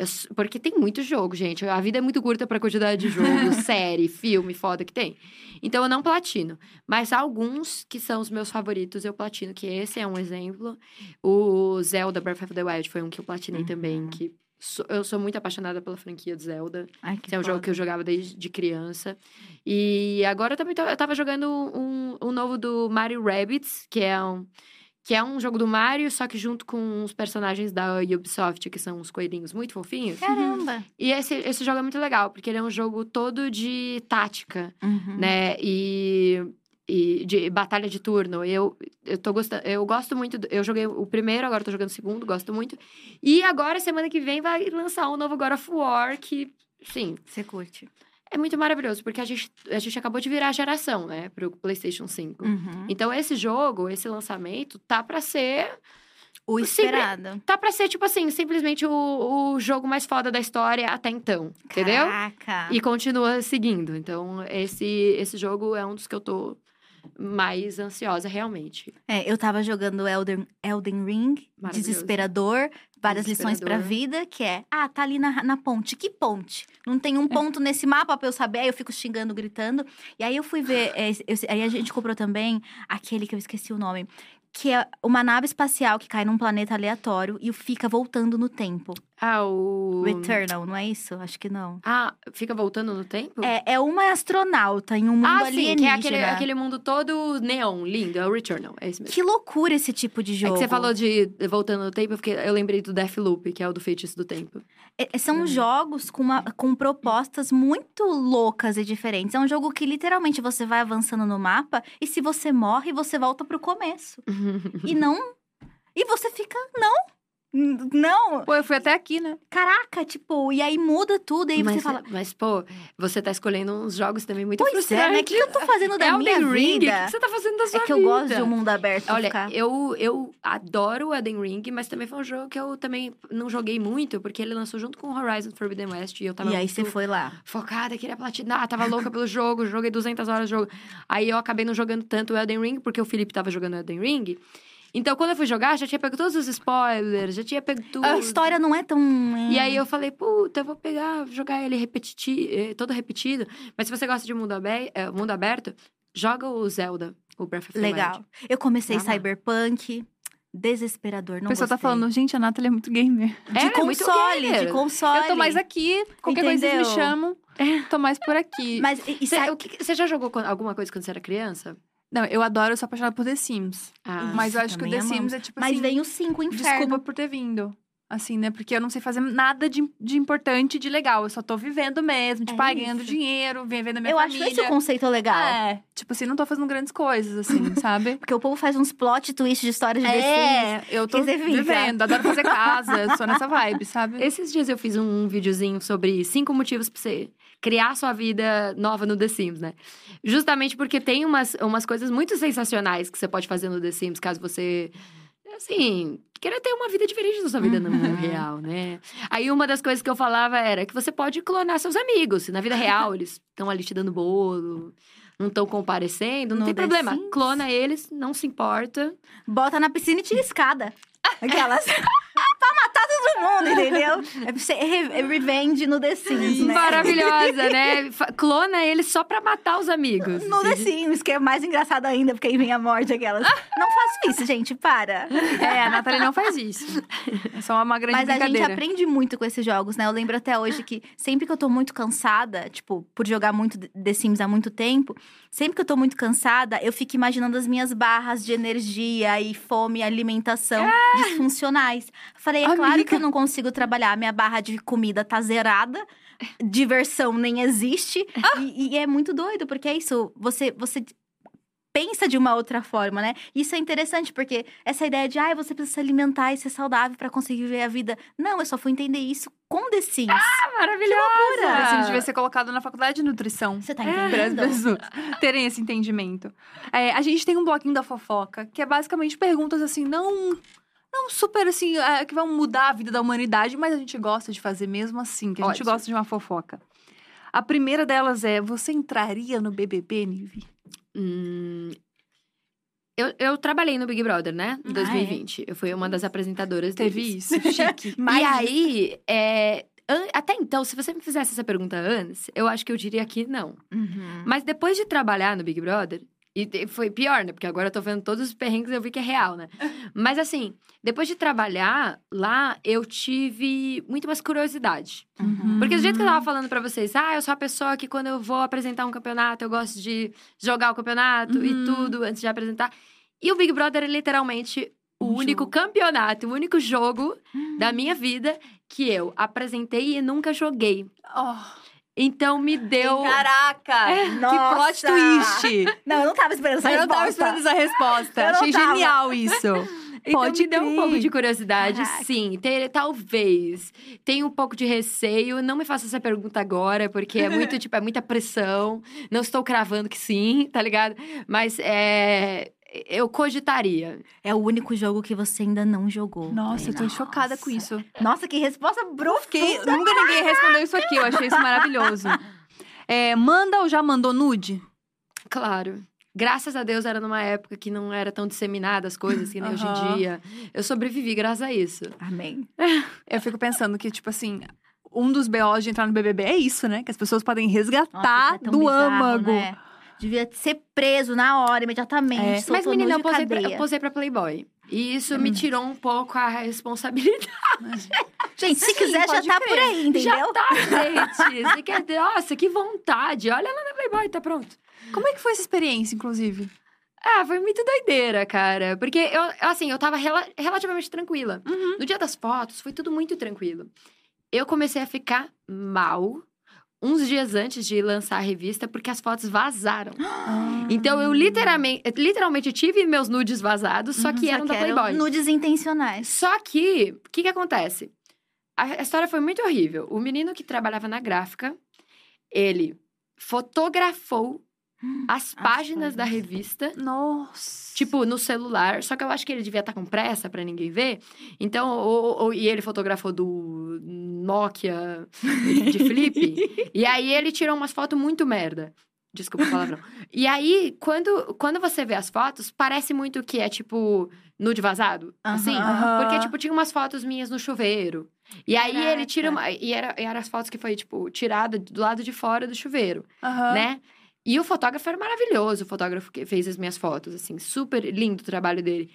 Eu, porque tem muito jogo, gente. A vida é muito curta pra quantidade de jogo, série, filme, foda que tem. Então eu não platino. Mas alguns que são os meus favoritos eu platino, que esse é um exemplo. O Zelda Breath of the Wild foi um que eu platinei uhum. também, que eu sou muito apaixonada pela franquia de Zelda. Ai, que é um foda. jogo que eu jogava desde criança. E agora eu também tô, eu tava jogando um, um novo do Mario Rabbids, que é um que é um jogo do Mario, só que junto com os personagens da Ubisoft, que são uns coelhinhos muito fofinhos. Caramba! E esse, esse jogo é muito legal, porque ele é um jogo todo de tática, uhum. né? E, e de batalha de turno. Eu, eu tô gostando, eu gosto muito. Do, eu joguei o primeiro, agora tô jogando o segundo, gosto muito. E agora, semana que vem, vai lançar um novo God of War, que, sim. Você curte é muito maravilhoso, porque a gente, a gente acabou de virar a geração, né, pro PlayStation 5. Uhum. Então, esse jogo, esse lançamento, tá para ser. O esperado. Simples, tá pra ser, tipo assim, simplesmente o, o jogo mais foda da história até então. Entendeu? Caraca. E continua seguindo. Então, esse, esse jogo é um dos que eu tô mais ansiosa, realmente. É, eu tava jogando Elden, Elden Ring, desesperador, várias lições pra vida, que é, ah, tá ali na, na ponte. Que ponte? Não tem um é. ponto nesse mapa pra eu saber, aí eu fico xingando, gritando. E aí eu fui ver, é, eu, aí a gente comprou também aquele que eu esqueci o nome, que é uma nave espacial que cai num planeta aleatório e fica voltando no tempo. Ah, o. Returnal, não é isso? Acho que não. Ah, fica voltando no tempo? É, é uma astronauta em um mundo ah, alienígena. Sim, que é aquele, aquele mundo todo neon, lindo. É o Returnal, é isso mesmo. Que loucura esse tipo de jogo. É que você falou de voltando no tempo, porque eu lembrei do Deathloop, que é o do feitiço do tempo. É, são jogos com, uma, com propostas muito loucas e diferentes. É um jogo que literalmente você vai avançando no mapa e se você morre, você volta pro começo. e não. E você fica, não, não! Pô, eu fui até aqui, né? Caraca, tipo, e aí muda tudo, e aí mas, você fala. Mas, pô, você tá escolhendo uns jogos também muito pois frustrantes. É, né? O que eu tô fazendo da é minha Elden Ring? vida? O que você tá fazendo da sua vida? É que vida? eu gosto de um mundo aberto. Olha, ficar... eu, eu adoro o Elden Ring, mas também foi um jogo que eu também não joguei muito, porque ele lançou junto com Horizon Forbidden West e eu tava. E aí você foi lá? Focada, queria platinar, tava louca pelo jogo, joguei 200 horas de jogo. Aí eu acabei não jogando tanto o Elden Ring, porque o Felipe tava jogando o Elden Ring. Então, quando eu fui jogar, já tinha pego todos os spoilers, já tinha pego tudo. A história não é tão. E aí eu falei, puta, eu vou pegar, jogar ele repetiti eh, todo repetido. Mas se você gosta de mundo, aberto, eh, mundo aberto joga o Zelda, o Breath of the Wild. Legal. Eu comecei ah, Cyberpunk. Desesperador, não A pessoa tá falando, gente, a Nathalie é muito gamer. De é, console, é de console. Eu tô mais aqui, qualquer Entendeu? coisa me chamam. Tô mais por aqui. Mas você já jogou alguma coisa quando você era criança? Não, eu adoro, eu sou apaixonada por The Sims. Ah, mas eu acho que o The amamos. Sims é tipo mas assim. Mas vem o 5 inferno. Desculpa por ter vindo. Assim, né? Porque eu não sei fazer nada de, de importante e de legal. Eu só tô vivendo mesmo, tipo, é ganhando dinheiro, vivendo a minha eu família. Eu acho esse o conceito legal. É. Tipo assim, não tô fazendo grandes coisas, assim, sabe? Porque o povo faz uns plot twists de histórias de The Sims. É, eu tô vivendo, adoro fazer casa, sou nessa vibe, sabe? Esses dias eu fiz um videozinho sobre cinco motivos pra você criar sua vida nova no The Sims, né? Justamente porque tem umas, umas coisas muito sensacionais que você pode fazer no The Sims, caso você assim, queira ter uma vida diferente da sua vida no mundo uhum. real, né? Aí uma das coisas que eu falava era que você pode clonar seus amigos. Se na vida real eles estão ali te dando bolo, não estão comparecendo, não no tem The problema. Sims? Clona eles, não se importa. Bota na piscina e tira escada. Aquelas. Pra mundo, entendeu? É, é revenge no The Sims, né? Maravilhosa, né? Clona ele só pra matar os amigos. No The Sims, que é mais engraçado ainda, porque aí vem a morte, aquelas. não faço isso, gente, para. É, a Nathalie não faz isso. É só uma grande Mas a gente aprende muito com esses jogos, né? Eu lembro até hoje que sempre que eu tô muito cansada, tipo, por jogar muito The Sims há muito tempo, sempre que eu tô muito cansada, eu fico imaginando as minhas barras de energia e fome e alimentação é. disfuncionais. Falei, é Amiga. claro que eu não não consigo trabalhar, minha barra de comida tá zerada, diversão nem existe. Ah. E, e, é muito doido, porque é isso. Você, você pensa de uma outra forma, né? Isso é interessante, porque essa ideia de, ah, você precisa se alimentar e ser saudável para conseguir viver a vida. Não, eu só fui entender isso com The Sims. Ah, maravilhosa! Assim, devia ser colocado na faculdade de nutrição. Você tá entendendo? Para as pessoas terem esse entendimento. É, a gente tem um bloquinho da fofoca, que é basicamente perguntas assim, não não super assim, é, que vão mudar a vida da humanidade, mas a gente gosta de fazer mesmo assim, que a Ótimo. gente gosta de uma fofoca. A primeira delas é: você entraria no BBB, Nive? Hum, eu, eu trabalhei no Big Brother, né? Em 2020. Ah, é? Eu fui uma das apresentadoras Teve deles. isso, chique. e aí, é, até então, se você me fizesse essa pergunta antes, eu acho que eu diria que não. Uhum. Mas depois de trabalhar no Big Brother, e foi pior, né? Porque agora eu tô vendo todos os perrengues e eu vi que é real, né? Mas assim, depois de trabalhar lá, eu tive muito mais curiosidade. Uhum. Porque do jeito que eu tava falando para vocês, ah, eu sou a pessoa que quando eu vou apresentar um campeonato, eu gosto de jogar o campeonato uhum. e tudo antes de apresentar. E o Big Brother é literalmente o um único jogo. campeonato, o único jogo uhum. da minha vida que eu apresentei e nunca joguei. Oh. Então me deu. Caraca! É, que plot twist! Não, eu não tava esperando essa eu resposta. Eu não tava esperando essa resposta. Achei tava. genial isso. Então Pode deu um pouco de curiosidade, Caraca. sim. Ter, talvez. Tenho um pouco de receio. Não me faça essa pergunta agora, porque é muito, tipo, é muita pressão. Não estou cravando que sim, tá ligado? Mas é eu cogitaria. É o único jogo que você ainda não jogou. Nossa, eu tô Nossa. chocada com isso. Nossa, que resposta brusca. Nunca ninguém respondeu isso aqui, eu achei isso maravilhoso. É, manda ou já mandou nude? Claro. Graças a Deus era numa época que não era tão disseminada as coisas que nem uhum. hoje em dia. Eu sobrevivi graças a isso. Amém. Eu fico pensando que, tipo assim, um dos BOs de entrar no BBB é isso, né? Que as pessoas podem resgatar Nossa, é do bizarro, âmago. Né? Devia ser preso na hora, imediatamente. É. Mas, menina, eu posei, pra, eu posei pra Playboy. E isso hum. me tirou um pouco a responsabilidade. Gente, se Sim, quiser, já tá crer. por aí, entendeu? Já tá, gente. Você quer... Nossa, que vontade. Olha lá na Playboy, tá pronto. Como é que foi essa experiência, inclusive? Ah, foi muito doideira, cara. Porque eu, assim, eu tava rela relativamente tranquila. Uhum. No dia das fotos, foi tudo muito tranquilo. Eu comecei a ficar mal uns dias antes de lançar a revista, porque as fotos vazaram. Ah. Então eu literalmente, literalmente tive meus nudes vazados, só que uhum, eram só da Playboy. nudes intencionais. Só que, o que que acontece? A, a história foi muito horrível. O menino que trabalhava na gráfica, ele fotografou as páginas da revista. Nossa! Tipo, no celular. Só que eu acho que ele devia estar tá com pressa para ninguém ver. Então, ou, ou, e ele fotografou do Nokia de flip. e aí ele tirou umas fotos muito merda. Desculpa o palavrão. e aí, quando, quando você vê as fotos, parece muito que é tipo nude vazado. Uh -huh, assim. Porque, tipo, tinha umas fotos minhas no chuveiro. E aí Caraca. ele tira uma. E era, e era as fotos que foi, tipo, tirada do lado de fora do chuveiro. Uh -huh. Né? E o fotógrafo era maravilhoso, o fotógrafo que fez as minhas fotos, assim, super lindo o trabalho dele.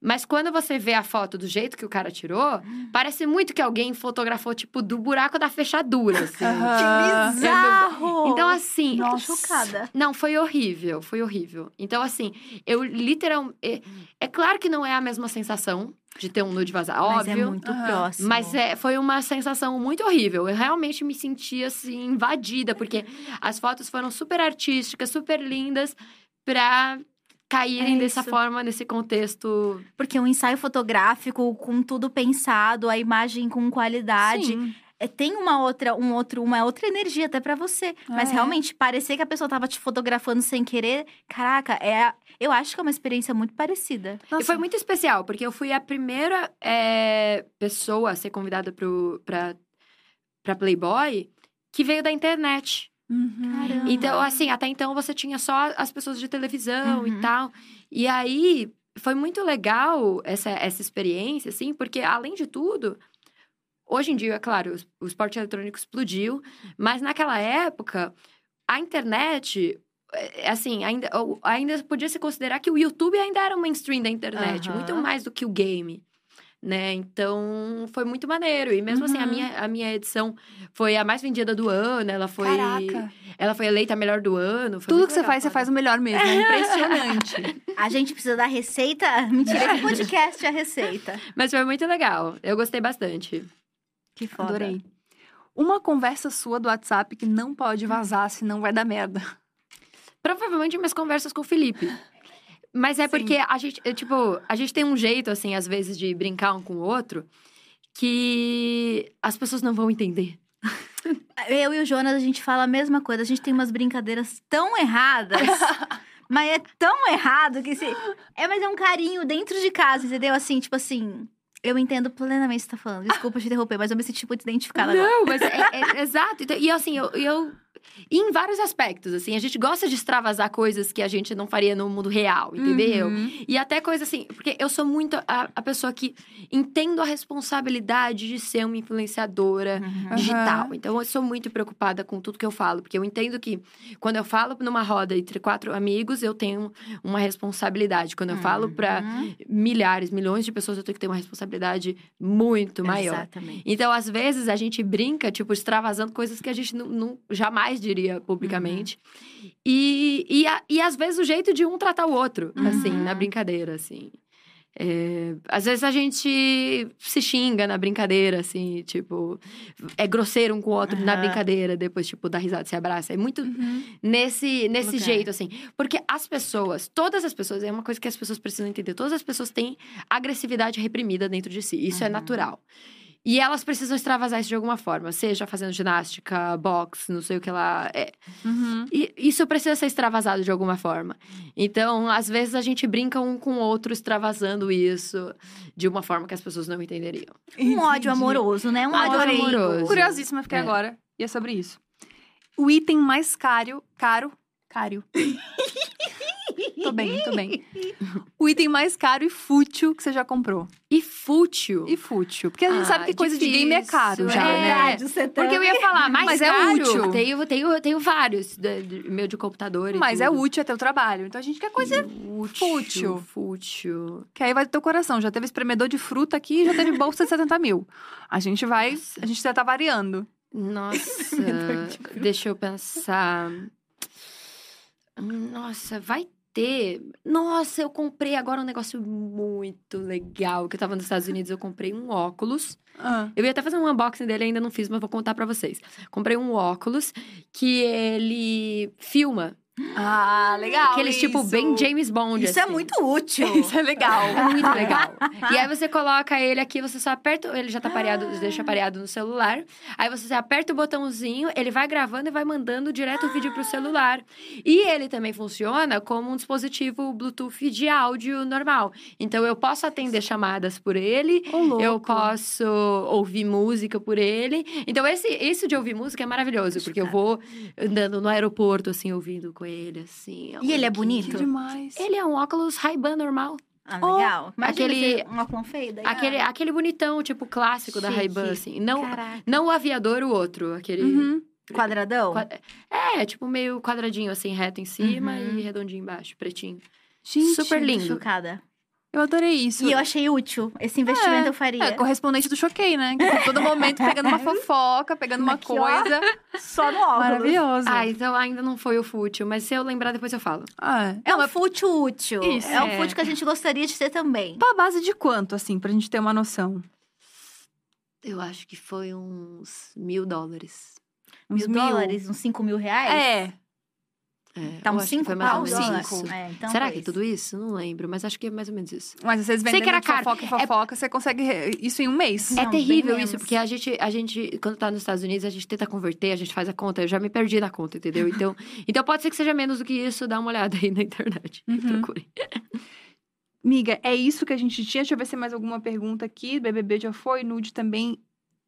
Mas quando você vê a foto do jeito que o cara tirou, parece muito que alguém fotografou, tipo, do buraco da fechadura, assim. que bizarro! Então, assim... Nossa, chocada. Não, foi horrível, foi horrível. Então, assim, eu literalmente... É, é claro que não é a mesma sensação de ter um nude vazado, óbvio. Mas é muito uhum. próximo. Mas é, foi uma sensação muito horrível. Eu realmente me senti, assim, invadida. Porque as fotos foram super artísticas, super lindas. Pra caírem é dessa forma nesse contexto. Porque um ensaio fotográfico com tudo pensado, a imagem com qualidade. Sim. É, tem uma outra, um outro, uma outra energia até para você. Mas é. realmente, parecer que a pessoa tava te fotografando sem querer, caraca, é, eu acho que é uma experiência muito parecida. Nossa. E foi muito especial, porque eu fui a primeira é, pessoa a ser convidada pro, pra, pra Playboy que veio da internet. Uhum. Então, assim, até então você tinha só as pessoas de televisão uhum. e tal. E aí foi muito legal essa, essa experiência, assim, porque além de tudo, hoje em dia, é claro, o, esporte eletrônico explodiu, mas naquela época, a internet é, assim, ainda, ainda podia se considerar que o YouTube ainda era o mainstream da internet, uhum. muito mais do que o game. né? Então foi muito maneiro. E mesmo Uhum. assim, a minha, a minha edição foi a mais vendida do ano. Ela foi. Caraca. Ela foi eleita a melhor do ano. foi Tudo que você legal, faz, você faz o melhor mesmo. É impressionante. A gente precisa da receita. Mentira, esse podcast é a receita. Mas foi muito legal. Eu gostei bastante. Que foda. Adorei. Uma conversa sua do WhatsApp que não pode vazar, senão vai dar merda. Provavelmente minhas conversas com o Felipe. Mas é Sim. porque a gente, é, tipo, a gente tem um jeito, assim, às vezes, de brincar um com o outro que as pessoas não vão entender. Eu e o Jonas, a gente fala a mesma coisa. A gente tem umas brincadeiras tão erradas. mas é tão errado que se. É, mas é um carinho dentro de casa, entendeu? Assim, tipo assim. Eu entendo plenamente o que você tá falando. Desculpa te interromper, mas eu me senti muito identificada agora. Não, mas é, é- exato. E assim, eu, eu. E em vários aspectos, assim, a gente gosta de extravasar coisas que a gente não faria no mundo real, entendeu? Uhum. E até coisa assim, porque eu sou muito a, a pessoa que entendo a responsabilidade de ser uma influenciadora Uhum. digital. Então eu sou muito preocupada com tudo que eu falo, porque eu entendo que quando eu falo numa roda entre quatro amigos, eu tenho uma responsabilidade. Quando eu falo para Uhum. milhares, milhões de pessoas, eu tenho que ter uma responsabilidade muito maior. Exatamente. Então, às vezes, a gente brinca, tipo, extravasando coisas que a gente não, não- jamais diria publicamente. E, e, a- e, às vezes, o jeito de um tratar o outro, assim, Uhum. na brincadeira, assim. É, às vezes a gente se xinga na brincadeira, assim, tipo, é grosseiro um com o outro na Aham. brincadeira, depois, tipo, dá risada, se abraça. É muito Uhum. nesse, nesse Lugar. jeito, assim. Porque as pessoas, todas as pessoas, é uma coisa que as pessoas precisam entender. Todas as pessoas têm agressividade reprimida dentro de si. Isso é Uhum. natural. E elas precisam extravasar isso de alguma forma. Seja fazendo ginástica, boxe, não sei o que lá. É, Uhum. e isso precisa ser extravasado de alguma forma. Então, às vezes, a gente brinca um com o outro extravasando isso de uma forma que as pessoas não entenderiam. Um ódio Entendi. amoroso, né? Um Ódio ódio amoroso. amoroso. Curiosíssima fiquei É. agora. E é sobre isso. O item mais caro. Caro? Caro. tô bem, tô bem. O item mais caro e fútil que você já comprou. E fútil. E fútil. Porque a gente Ah, sabe que coisa de game é caro já, é. né? Verdade, você Porque eu ia falar, mais Mas é caro, útil. Tenho, tenho, tenho vários, de- meu de computador Mas é útil até o trabalho. Então a gente quer coisa Útil. fútil. Fútil. que aí vai do teu coração. Já teve espremedor de fruta aqui e já teve bolsa de 70 mil. A gente vai. A gente já tá variando. Nossa, deixa eu pensar. Nossa, vai ter. Nossa, eu comprei agora um negócio muito legal. Que eu tava nos Estados Unidos, eu comprei um óculos. Ah. Eu ia até fazer um unboxing dele, ainda não fiz, mas vou contar pra vocês. Comprei um óculos que ele filma. Ah, legal. Aqueles tipo isso. bem James Bond. Isso é assim. muito útil. Isso é legal. É muito legal. e aí você coloca ele aqui, você só aperta, ele já tá pareado, deixa pareado no celular. Aí você aperta o botãozinho, ele vai gravando e vai mandando direto o vídeo pro celular. E ele também funciona como um dispositivo Bluetooth de áudio normal. Então eu posso atender chamadas por ele, louco. eu posso ouvir música por ele. Então esse isso de ouvir música é maravilhoso, porque eu vou andando no aeroporto assim ouvindo com ele assim. E ele é bonito? Demais. Ele é um óculos Ray-Ban normal. Ah, legal. Imagina aquele- você- um óculos feio daí. Aquele, aquele bonitão, tipo, clássico da Chique. Ray-Ban, assim. Não, Caraca. não o aviador, o outro. Aquele... Uhum. Quadradão? qua- É, tipo, meio quadradinho, assim, reto em cima Uhum. e redondinho embaixo, pretinho. Gente, Super lindo. Chocada. Eu adorei isso. E eu achei útil. Esse investimento É, eu faria. É, correspondente do Choquei, né? Que tá todo momento pegando uma fofoca, pegando uma coisa. Só no óculos. Maravilhoso. Ah, então ainda não foi o fútil, mas se eu lembrar, depois eu falo. Ah, É um fútil útil. Isso, é um é. fútil que a gente gostaria de ter também. Pra base de quanto, assim, pra gente ter uma noção? Eu acho que foi uns mil dólares. Uns Mil dólares, uns cinco mil reais? É. É, Tá uns acho que cinco foi mais ou pau menos dólar? isso. É, então Será que é tudo isso? Não lembro, mas acho que é mais ou menos isso. Mas vocês vendendo que era caro. fofoca em fofoca, você consegue isso em um mês. Não, é bem terrível isso, porque a gente, a gente, quando tá nos Estados Unidos, a gente tenta converter, a gente faz a conta. Eu já me perdi na conta, entendeu? Então, então pode ser que seja menos do que isso, dá uma olhada aí na internet. Uhum. Procure. Miga, é isso que a gente tinha. Deixa eu ver se tem mais alguma pergunta aqui. BBB já foi, nude também.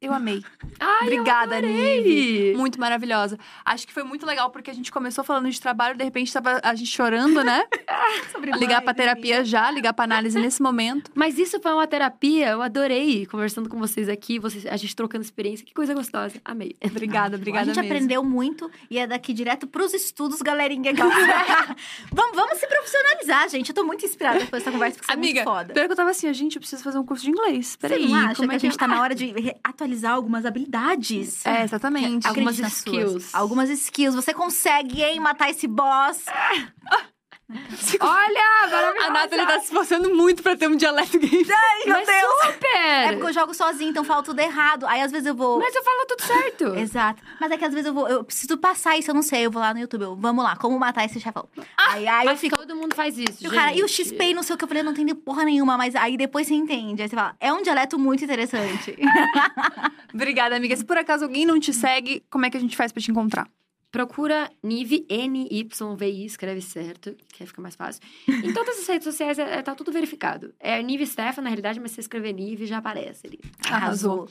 Eu amei. Ai, Obrigada, eu. Nive. Muito maravilhosa. Acho que foi muito legal, porque a gente começou falando de trabalho, de repente tava a gente chorando, né? Sobre ligar pra terapia já, ligar pra análise nesse momento. Mas isso foi uma terapia, eu adorei conversando com vocês aqui, vocês, a gente trocando experiência, que coisa gostosa. Amei. Obrigada, obrigada A gente mesmo. aprendeu muito e é daqui direto pros estudos, galerinha. vamos, vamos se profissionalizar, gente. Eu tô muito inspirada depois dessa conversa, porque isso Amiga, é muito foda. pior que eu tava assim, a gente, eu preciso fazer um curso de inglês. Você Peraí, como que é a gente tá na hora de re- atualizar algumas habilidades? É, exatamente. Algumas nas suas. skills. Algumas skills. Você consegue, hein, matar esse boss. Olha, maravilhosa! A Nathalie tá se esforçando muito pra ter um dialeto gay. Ai, meu Mas Deus! super! É porque eu jogo sozinha, então fala tudo errado. Aí às vezes eu vou. Mas eu falo tudo certo. Exato. Mas é que às vezes eu vou. Eu preciso passar isso, eu não sei. Eu vou lá no YouTube. Eu, vamos lá, como matar esse chefão. aí aí eu fico. todo mundo faz isso, E o cara, e o. XP não sei o que eu falei, eu não entendi porra nenhuma, mas aí depois você entende. Aí você fala, é um dialeto muito interessante. Obrigada, amiga. Se por acaso alguém não te segue, como é que a gente faz pra te encontrar? Procura Nive, N-Y-V-I, escreve certo, que aí fica mais fácil. Em todas as redes sociais é, é- tá tudo verificado. É Nive Stefan, na realidade, mas se você escrever Nive, já aparece ali. Arrasou.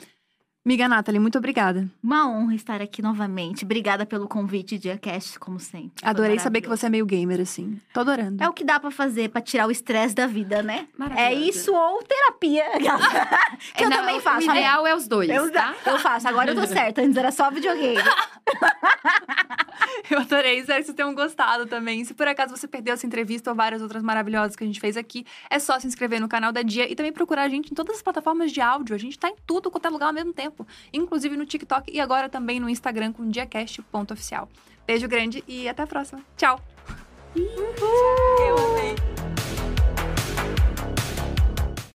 Amiga Nathalie, muito obrigada. Uma honra estar aqui novamente. Obrigada pelo convite, Diacast, como sempre. Foi Adorei saber que você é meio gamer, assim. Tô adorando. É o que dá pra fazer pra tirar o estresse da vida, né? É isso ou terapia. que É, eu não, também faço. O ideal é os dois, Eu, tá? eu faço, agora eu tô certa. Antes era só videogame. Eu adorei, espero que vocês tenham gostado também. Se por acaso você perdeu essa entrevista ou várias outras maravilhosas que a gente fez aqui, é só se inscrever no canal da Dia e também procurar a gente em todas as plataformas de áudio. A gente tá em tudo quanto é lugar ao mesmo tempo, inclusive no TikTok e agora também no Instagram com diacast.oficial. Beijo grande e até a próxima. Tchau! Eu amei.